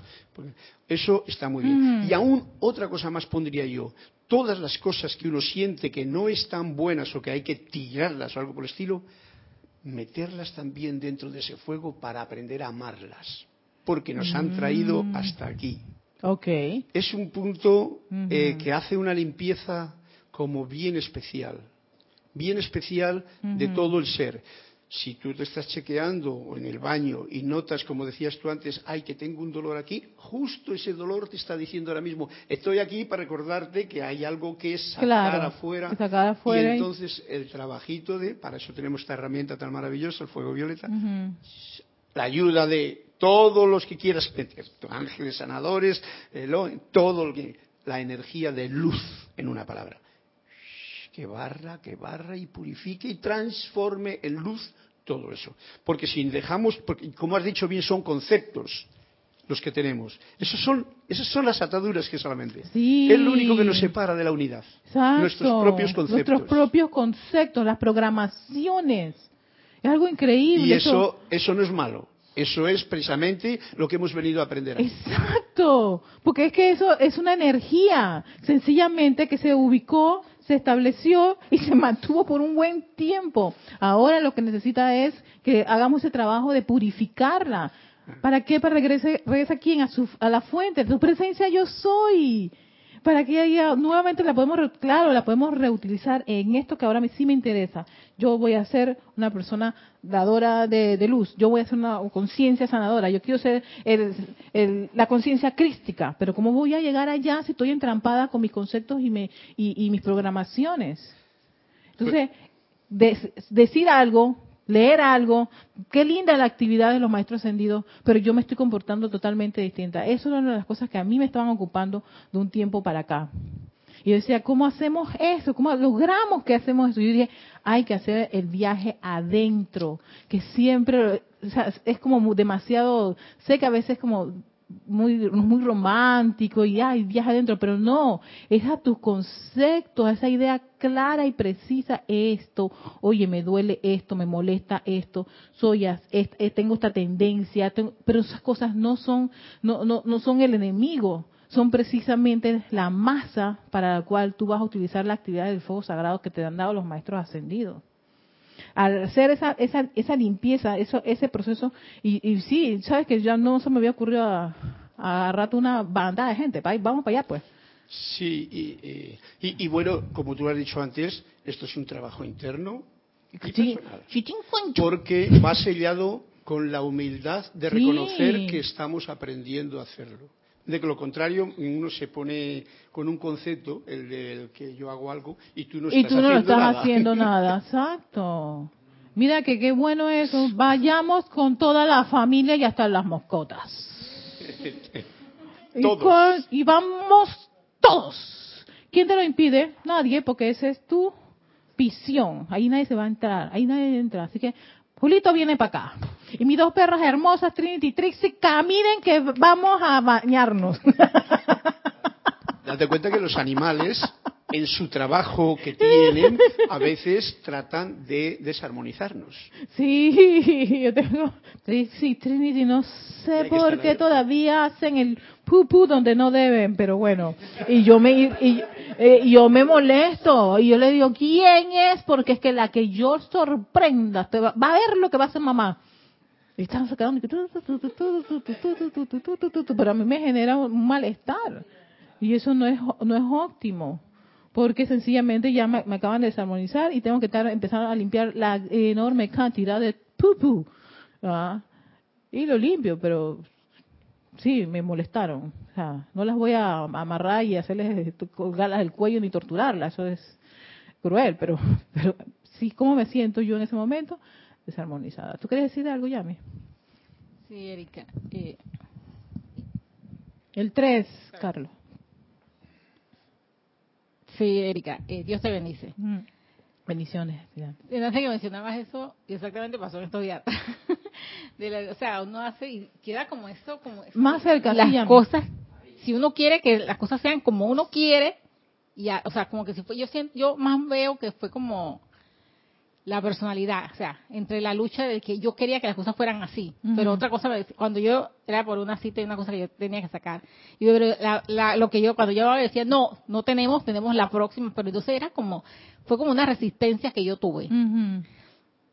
Speaker 3: eso está muy bien. Y aún otra cosa más pondría yo, todas las cosas que uno siente que no están buenas o que hay que tirarlas o algo por el estilo, meterlas también dentro de ese fuego para aprender a amarlas, porque nos han traído mm. hasta aquí.
Speaker 1: Okay.
Speaker 3: Es un punto eh, que hace una limpieza como bien especial, bien especial de todo el ser si tú te estás chequeando en el baño y notas, como decías tú antes, ay, que tengo un dolor aquí, justo ese dolor te está diciendo ahora mismo, estoy aquí para recordarte que hay algo que es sacar afuera. y entonces el trabajito de, para eso tenemos esta herramienta tan maravillosa, el fuego violeta, la ayuda de todos los que quieras meter, ángeles sanadores, todo lo que, la energía de luz, en una palabra que barra, que barra y purifique y transforme en luz todo eso. Porque si dejamos, porque como has dicho bien, son conceptos los que tenemos. Esos son, esas son las ataduras que solamente. Es lo único que nos separa de la unidad. Nuestros propios conceptos.
Speaker 1: Nuestros propios conceptos, las programaciones. Es algo increíble.
Speaker 3: Y eso, eso no es malo. Eso es precisamente lo que hemos venido a aprender.
Speaker 1: Exacto, porque es que eso es una energía, sencillamente que se ubicó se estableció y se <laughs> mantuvo por un buen tiempo. Ahora lo que necesita es que hagamos ese trabajo de purificarla. ¿Para qué? Para regrese, regresa aquí a, su, a la fuente. Tu presencia yo soy para que ella nuevamente la podemos, claro, la podemos reutilizar en esto que ahora mí sí me interesa. Yo voy a ser una persona dadora de, luz, yo voy a ser una conciencia sanadora, yo quiero ser la conciencia crística, pero ¿cómo voy a llegar allá si estoy entrampada con mis conceptos y, me, y, mis programaciones? Entonces, decir algo leer algo, qué linda la actividad de los maestros ascendidos, pero yo me estoy comportando totalmente distinta. Eso es una de las cosas que a mí me estaban ocupando de un tiempo para acá. Y yo decía, ¿cómo hacemos eso? ¿Cómo logramos que hacemos eso? Y yo dije, hay que hacer el viaje adentro, que siempre, es como demasiado, sé que a veces es como muy, muy romántico y ay, viaja adentro, pero no, es a tus conceptos, a esa idea clara y precisa, esto, oye, me duele esto, me molesta esto, soy, eh, tengo esta tendencia, pero esas cosas no son, no, no, no son el enemigo, son precisamente la masa para la cual tú vas a utilizar la actividad del fuego sagrado que te han dado los maestros ascendidos al hacer esa, esa, esa limpieza, eso, ese proceso, y, y sí, sabes que ya no se me había ocurrido a, a rato una banda de gente, vamos para allá pues.
Speaker 3: Sí, y, y, bueno, como tú has dicho antes, esto es un trabajo interno y personal. Porque va sellado con la humildad de reconocer que estamos aprendiendo a hacerlo. De que lo contrario, uno se pone con un concepto, el del que yo hago algo, y tú no estás,
Speaker 1: y tú no estás haciendo <laughs> nada. Exacto. Mira que qué bueno eso. Vayamos con toda la familia y hasta las moscotas. <laughs> y, y vamos todos. ¿Quién te lo impide? Nadie, porque esa es tu visión. Ahí nadie se va a entrar, ahí nadie entra. Así que Julito viene para acá. Y mis dos perras hermosas, Trinity y Trixie, caminen que vamos a bañarnos. <laughs>
Speaker 3: Date cuenta que los animales en su trabajo que <laughs> tienen, a veces tratan de desarmonizarnos.
Speaker 1: Sí, yo tengo, sí, Trinity, no sé por qué todavía hacen el pupu donde no deben, pero bueno, y yo me, y, eh, yo me molesto, y yo le digo, ¿quién es? Porque es que la que yo sorprenda, va, a ver lo que va a hacer mamá. Y están sacando, pero a mí me genera un malestar. Y eso no es, no es óptimo. Porque sencillamente ya me, acaban de desarmonizar y tengo que estar, empezar a limpiar la enorme cantidad de pupu. Y lo limpio, pero sí, me molestaron. O sea, no las voy a amarrar y hacerles colgarlas del cuello ni torturarlas. Eso es cruel, pero, <laughs> pero sí, ¿cómo me siento yo en ese momento? Desarmonizada. ¿Tú quieres decir algo, Yami?
Speaker 2: Sí, Erika. Eh,
Speaker 1: el 3, Carlos.
Speaker 2: Sí, Erika, eh, Dios te bendice.
Speaker 1: Mm. Bendiciones.
Speaker 2: Sé que mencionabas eso, exactamente pasó en estos días. <laughs> o sea, uno hace y queda como eso, como
Speaker 1: más cerca
Speaker 2: las cosas. Si uno quiere que las cosas sean como uno quiere, ya, o sea, como que si fue, yo siento, yo más veo que fue como la personalidad, o sea, entre la lucha de que yo quería que las cosas fueran así, pero otra cosa, cuando yo era por una cita y una cosa que yo tenía que sacar, y lo que yo, cuando yo decía, no, no tenemos, tenemos la próxima, pero entonces era como, fue como una resistencia que yo tuve.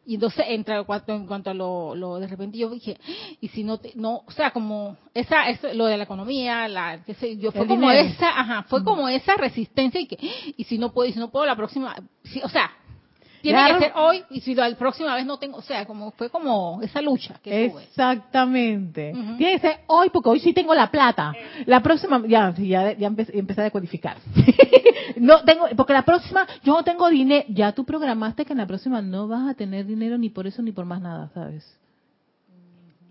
Speaker 2: Y entonces, entra, en cuanto a lo, de repente yo dije, y si no, no, o sea, como esa, lo de la economía, la, qué sé, yo fue como esa, ajá, fue como esa resistencia y que, y si no puedo, y si no puedo la próxima, o sea, tiene que ser hoy y si la próxima vez no tengo, o sea, como fue como esa lucha que
Speaker 1: Exactamente. Tiene que ser hoy porque hoy sí tengo la plata. La próxima, ya, ya, ya empecé, a decodificar. <laughs> no tengo, porque la próxima yo no tengo dinero. Ya tú programaste que en la próxima no vas a tener dinero ni por eso ni por más nada, ¿sabes?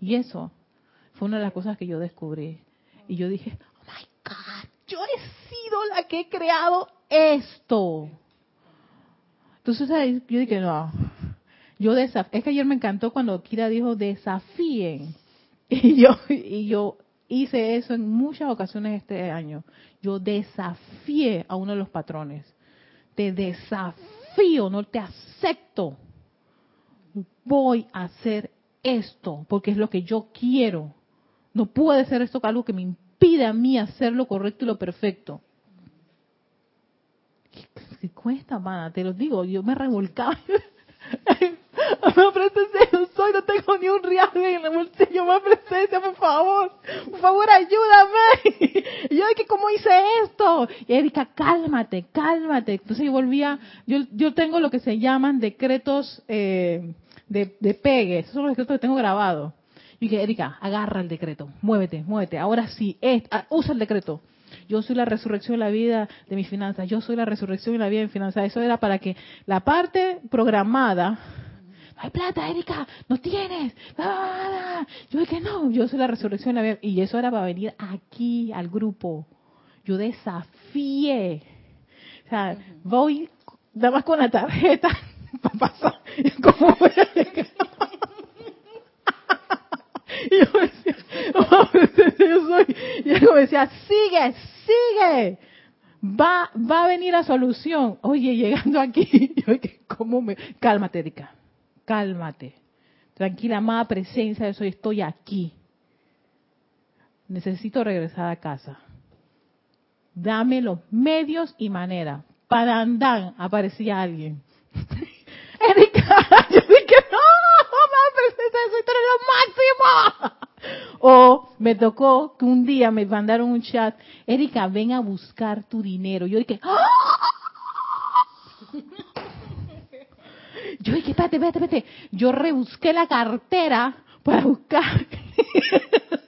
Speaker 1: Y eso fue una de las cosas que yo descubrí. Y yo dije, oh my God, yo he sido la que he creado esto. Entonces yo dije, no, yo desaf es que ayer me encantó cuando Kira dijo desafíen. <laughs> Y yo, y yo hice eso en muchas ocasiones este año. Yo desafié a uno de los patrones. Te desafío, no te acepto. Voy a hacer esto porque es lo que yo quiero. No puede ser esto algo que me impide a mí hacer lo correcto y lo perfecto que cuesta, mana, te lo digo, yo me revolcaba. <laughs> me presencia soy, no tengo ni un real en el bolsillo, más presencia, por favor, por favor, ayúdame. Y <laughs> yo, que ¿cómo hice esto? Y Erika, cálmate, cálmate. Entonces yo volvía, yo, yo tengo lo que se llaman decretos eh, de, de pegue, esos son los decretos que tengo grabados. Y dije, Erika, agarra el decreto, muévete, muévete, ahora sí, ah, usa el decreto yo soy la resurrección de la vida de mis finanzas, yo soy la resurrección de la vida de mis finanzas. Eso era para que la parte programada, no hay plata, Erika, no tienes, nada. Yo dije, no, yo soy la resurrección de la vida. Y eso era para venir aquí al grupo. Yo desafié. O sea, voy nada más con la tarjeta <laughs> para pasar. ¿Cómo voy a llegar? y yo <laughs> yo soy, y él me decía, sigue, sigue. Va, va a venir la solución. Oye, llegando aquí, <laughs> yo, ¿cómo me? Cálmate, Erika. Cálmate. Tranquila, amada presencia de soy, estoy aquí. Necesito regresar a casa. Dame los medios y manera. Para andar, aparecía alguien. <laughs> Erika, yo dije, no, amada presencia de soy, tú eres lo máximo. O me tocó que un día me mandaron un chat, Erika, ven a buscar tu dinero. Yo dije, ¡Ah! Yo dije, espérate, espérate, espérate. Yo rebusqué la cartera para buscar <laughs>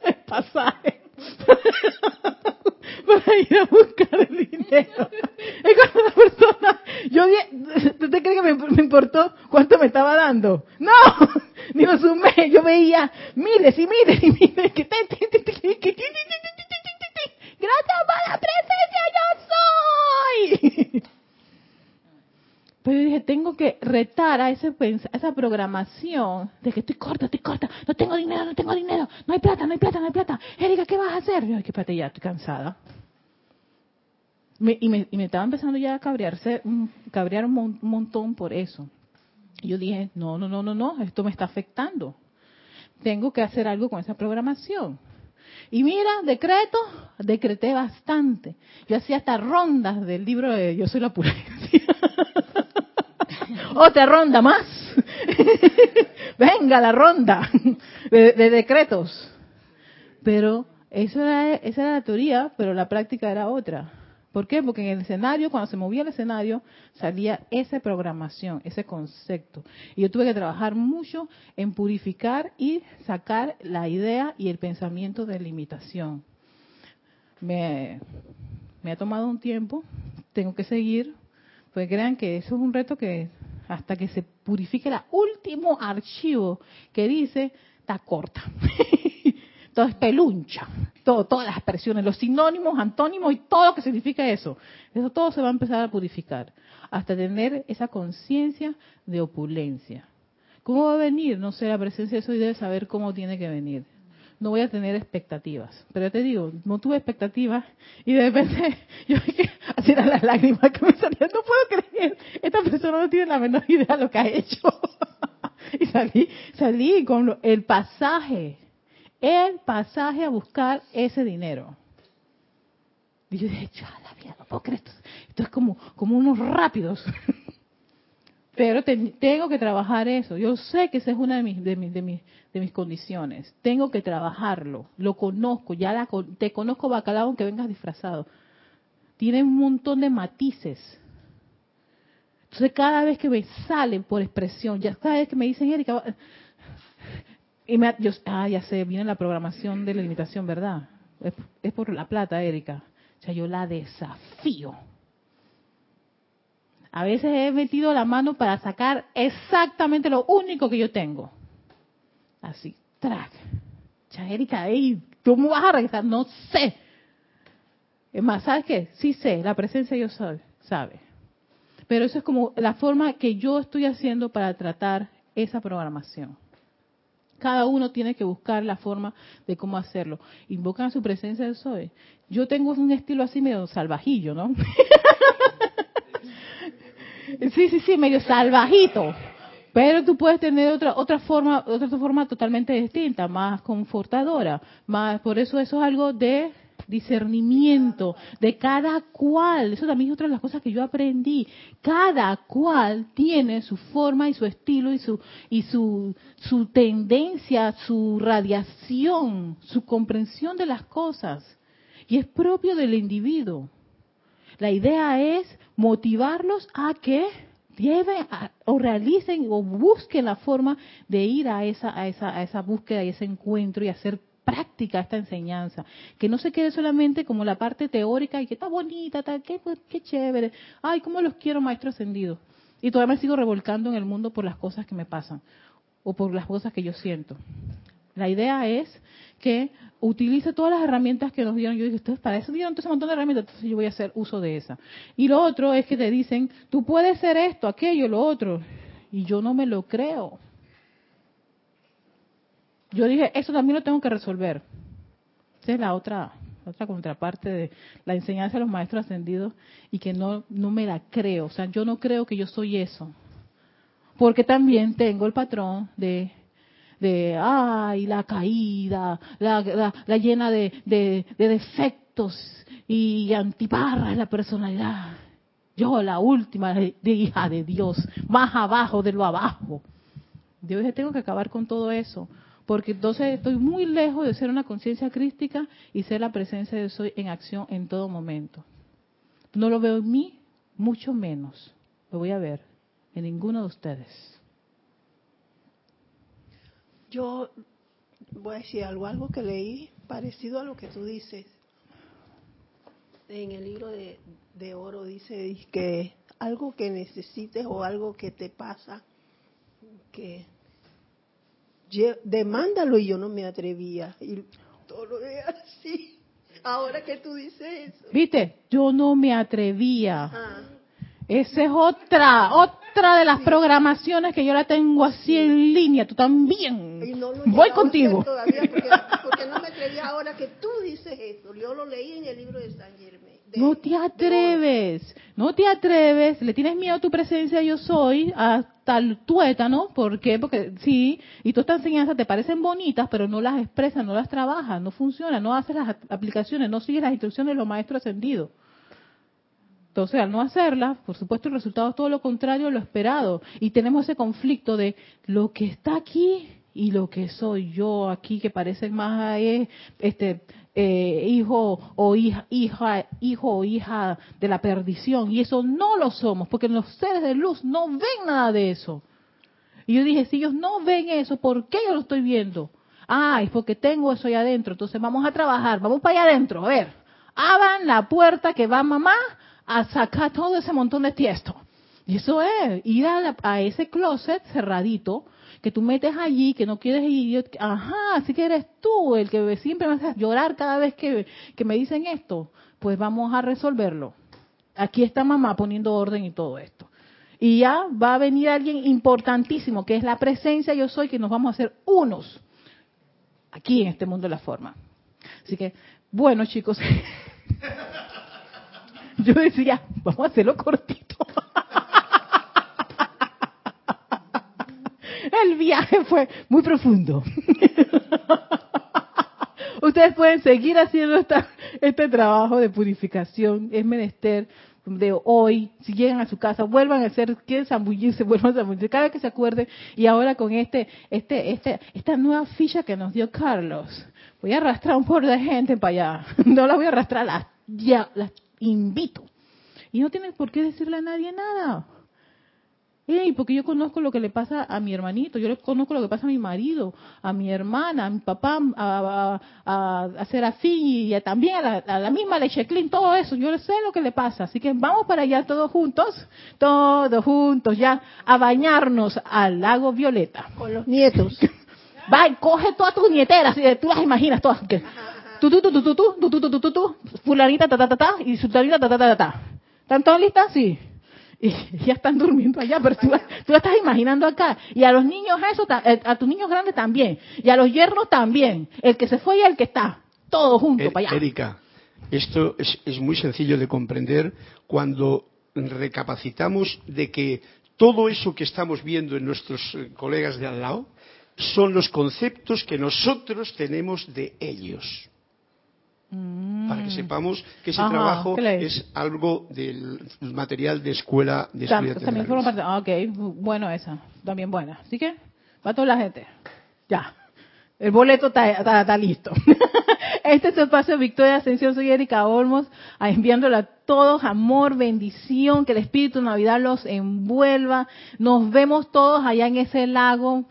Speaker 1: el pasaje. Para ir a buscar el dinero. Es cuando la persona, yo, ¿tú te crees que me, importó cuánto me estaba dando? No, ni lo sumé, yo veía miles y miles y miles que gracias por la presencia yo soy. Pero yo dije, tengo que retar a, ese, esa programación de que estoy corta, estoy corta, no tengo dinero, no tengo dinero, no hay plata, no hay plata, no hay plata. Erika, ¿qué vas a hacer? Yo dije, espérate, ya estoy cansada. y, me, y, me, estaba empezando ya a cabrearse, cabrear un, montón por eso. Y yo dije, no, no, no, no, no, esto me está afectando. Tengo que hacer algo con esa programación. Y mira, decreto, decreté bastante. Yo hacía hasta rondas del libro de Yo soy la purencia. <laughs> Otra ronda más. <laughs> Venga, la ronda de, decretos. Pero eso era, esa era la teoría, pero la práctica era otra. ¿Por qué? Porque en el escenario, cuando se movía el escenario, salía esa programación, ese concepto. Y yo tuve que trabajar mucho en purificar y sacar la idea y el pensamiento de limitación. Me, me ha tomado un tiempo, tengo que seguir, pues crean que eso es un reto que hasta que se purifique el último archivo que dice, está corta. <laughs> todo es peluncha, todo, todas las expresiones, los sinónimos, antónimos y todo lo que significa eso. Eso todo se va a empezar a purificar hasta tener esa conciencia de opulencia. ¿Cómo va a venir? No sé, la presencia de eso y debe saber cómo tiene que venir. No voy a tener expectativas. Pero ya te digo, no tuve expectativas y de repente <laughs> yo dije, así eran las lágrimas que me salían. No puedo creer, esta persona no tiene la menor idea de lo que ha hecho. <laughs> y salí, salí con el pasaje el pasaje a buscar ese dinero. Y yo dije, ya la no puedo creer esto. Esto es como, como unos rápidos. <laughs> Pero tengo que trabajar eso. Yo sé que esa es una de mis, de, mis, de, mis, de mis condiciones. Tengo que trabajarlo. Lo conozco. Ya la, te conozco bacalao aunque vengas disfrazado. Tiene un montón de matices. Entonces cada vez que me salen por expresión, ya cada vez que me dicen, Erika, y me, yo, ah, ya sé, viene la programación de la limitación, ¿verdad? Es, por la plata, Erika. O sea, yo la desafío. A veces he metido la mano para sacar exactamente lo único que yo tengo. Así, track. sea, Erika, ¿cómo vas a regresar? No sé. Es más, ¿sabes qué? Sí sé, la presencia yo soy, sabe. Pero eso es como la forma que yo estoy haciendo para tratar esa programación. Cada uno tiene que buscar la forma de cómo hacerlo. Invocan a su presencia del Soy. Yo tengo un estilo así medio salvajillo, ¿no? <laughs> sí, sí, sí, medio salvajito. Pero tú puedes tener otra otra forma, otra forma totalmente distinta, más confortadora, más por eso eso es algo de discernimiento de cada cual. Eso también es otra de las cosas que yo aprendí. Cada cual tiene su forma y su estilo y su y su su tendencia, su radiación, su comprensión de las cosas y es propio del individuo. La idea es motivarlos a que lleven o realicen o busquen la forma de ir a esa a esa a esa búsqueda y ese encuentro y hacer práctica esta enseñanza, que no se quede solamente como la parte teórica y que está bonita, está, qué, qué chévere, ay, cómo los quiero, maestro ascendido. Y todavía me sigo revolcando en el mundo por las cosas que me pasan o por las cosas que yo siento. La idea es que utilice todas las herramientas que nos dieron. Yo dije, ustedes para eso dieron un montón de herramientas, entonces yo voy a hacer uso de esa. Y lo otro es que te dicen, tú puedes ser esto, aquello, lo otro. Y yo no me lo creo yo dije, eso también lo tengo que resolver. Esa es la otra, otra contraparte de la enseñanza de los maestros ascendidos y que no, no me la creo. O sea, yo no creo que yo soy eso. Porque también tengo el patrón de, de ay, la caída, la, la, llena de, de, defectos y antiparras la personalidad. Yo, la última hija de Dios, más abajo de lo abajo. Dios dije, tengo que acabar con todo eso porque entonces estoy muy lejos de ser una conciencia crística y ser la presencia de soy en acción en todo momento. No lo veo en mí, mucho menos lo voy a ver en ninguno de ustedes.
Speaker 4: Yo voy a decir algo, algo que leí parecido a lo que tú dices. En el libro de, de oro dice que algo que necesites o algo que te pasa, que demándalo y yo no me atrevía. Y todo lo de así. Ahora que tú dices eso.
Speaker 1: Viste, yo no me atrevía. Esa es otra, otra de las programaciones que yo la tengo así en línea. Tú también. Voy contigo. <laughs>
Speaker 4: porque, no me atrevía ahora que tú dices eso. Yo lo leí en el libro de San Germán.
Speaker 1: no te atreves, no te atreves, le tienes miedo a tu presencia yo soy, hasta el tuétano, ¿por qué? Porque sí, y todas estas enseñanzas te parecen bonitas, pero no las expresas, no las trabajas, no funciona, no haces las aplicaciones, no sigues las instrucciones de los maestros ascendidos. Entonces, al no hacerlas, por supuesto, el resultado es todo lo contrario a lo esperado. Y tenemos ese conflicto de lo que está aquí y lo que soy yo aquí, que parece más es este eh, hijo o hija, hija, hijo o hija de la perdición. Y eso no lo somos, porque los seres de luz no ven nada de eso. Y yo dije, si ellos no ven eso, ¿por qué yo lo estoy viendo? Ah, es porque tengo eso ahí adentro. Entonces vamos a trabajar, vamos para allá adentro. A ver, abran la puerta que va mamá a sacar todo ese montón de tiesto. Y eso es, ir a, ese closet cerradito que tú metes allí, que no quieres ir, ajá, así que eres tú el que siempre me haces llorar cada vez que, que me dicen esto, pues vamos a resolverlo. Aquí está mamá poniendo orden y todo esto. Y ya va a venir alguien importantísimo, que es la presencia yo soy, que nos vamos a hacer unos aquí en este mundo de la forma. Así que, bueno chicos, <laughs> <laughs> yo decía, vamos a hacerlo cortito. <laughs> El viaje fue muy profundo. <laughs> Ustedes pueden seguir haciendo esta, este trabajo de purificación. Es menester de hoy, si llegan a su casa, vuelvan a hacer, quieren zambullirse, vuelvan a zambullirse, cada vez que se acuerden, y ahora con este, este, este, esta nueva ficha que nos dio Carlos, voy a arrastrar un poco de gente para allá, no la voy a arrastrar, las, ya, las invito. Y no tienen por qué decirle a nadie nada. Hey, porque yo conozco lo que le pasa a mi hermanito, yo conozco lo que pasa a mi marido, a mi hermana, a mi papá, a, a, a Serafín y también a la, misma Leche Clean, todo eso, yo sé lo que le pasa. Así que vamos para allá todos juntos, todos juntos ya, a bañarnos al lago Violeta.
Speaker 4: Con los nietos. <laughs>
Speaker 1: Va, coge todas tus nieteras, tú las imaginas todas. Tú, tú, tú, tú, tú, tú, tú, tú, fulanita, ta, ta, ta, ta, y sultanita, ta, ta, ta, ta. ¿Están todas listas? Sí. Y ya están durmiendo allá, pero tú, tú estás imaginando acá. Y a los niños eso, eh, a tus niños grandes también. Y a los yernos también. El que se fue y el que está. Todo junto er, para allá.
Speaker 3: Erika, esto es, es muy sencillo de comprender cuando recapacitamos de que todo eso que estamos viendo en nuestros eh, colegas de al lado son los conceptos que nosotros tenemos de ellos. Para que mm. sepamos que ese trabajo es algo del material de escuela de
Speaker 1: También forma parte. Ah, ok, bueno esa, también buena. Así que, va toda la gente. Ya. El boleto está, listo. <laughs> este es el espacio Victoria Ascensión. Soy Erika Olmos, enviándole a todos amor, bendición, que el Espíritu de Navidad los envuelva. Nos vemos todos allá en ese lago.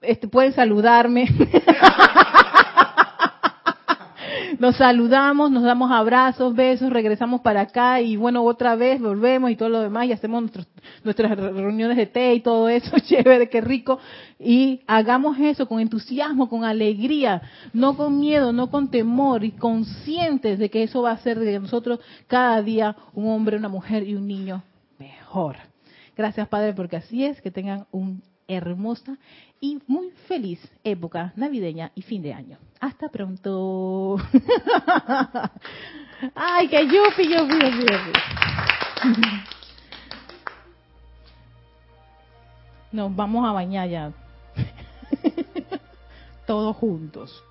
Speaker 1: Este, pueden saludarme. <laughs> nos saludamos, nos damos abrazos, besos, regresamos para acá y bueno, otra vez volvemos y todo lo demás y hacemos nuestras reuniones de té y todo eso, <laughs> chévere, qué rico. Y hagamos eso con entusiasmo, con alegría, no con miedo, no con temor y conscientes de que eso va a hacer de nosotros cada día un hombre, una mujer y un niño mejor. Gracias Padre porque así es, que tengan un hermosa y muy feliz época navideña y fin de año. Hasta pronto. <laughs> Ay, que yupi, yupi, yupi. Nos vamos a bañar ya. <laughs> Todos juntos.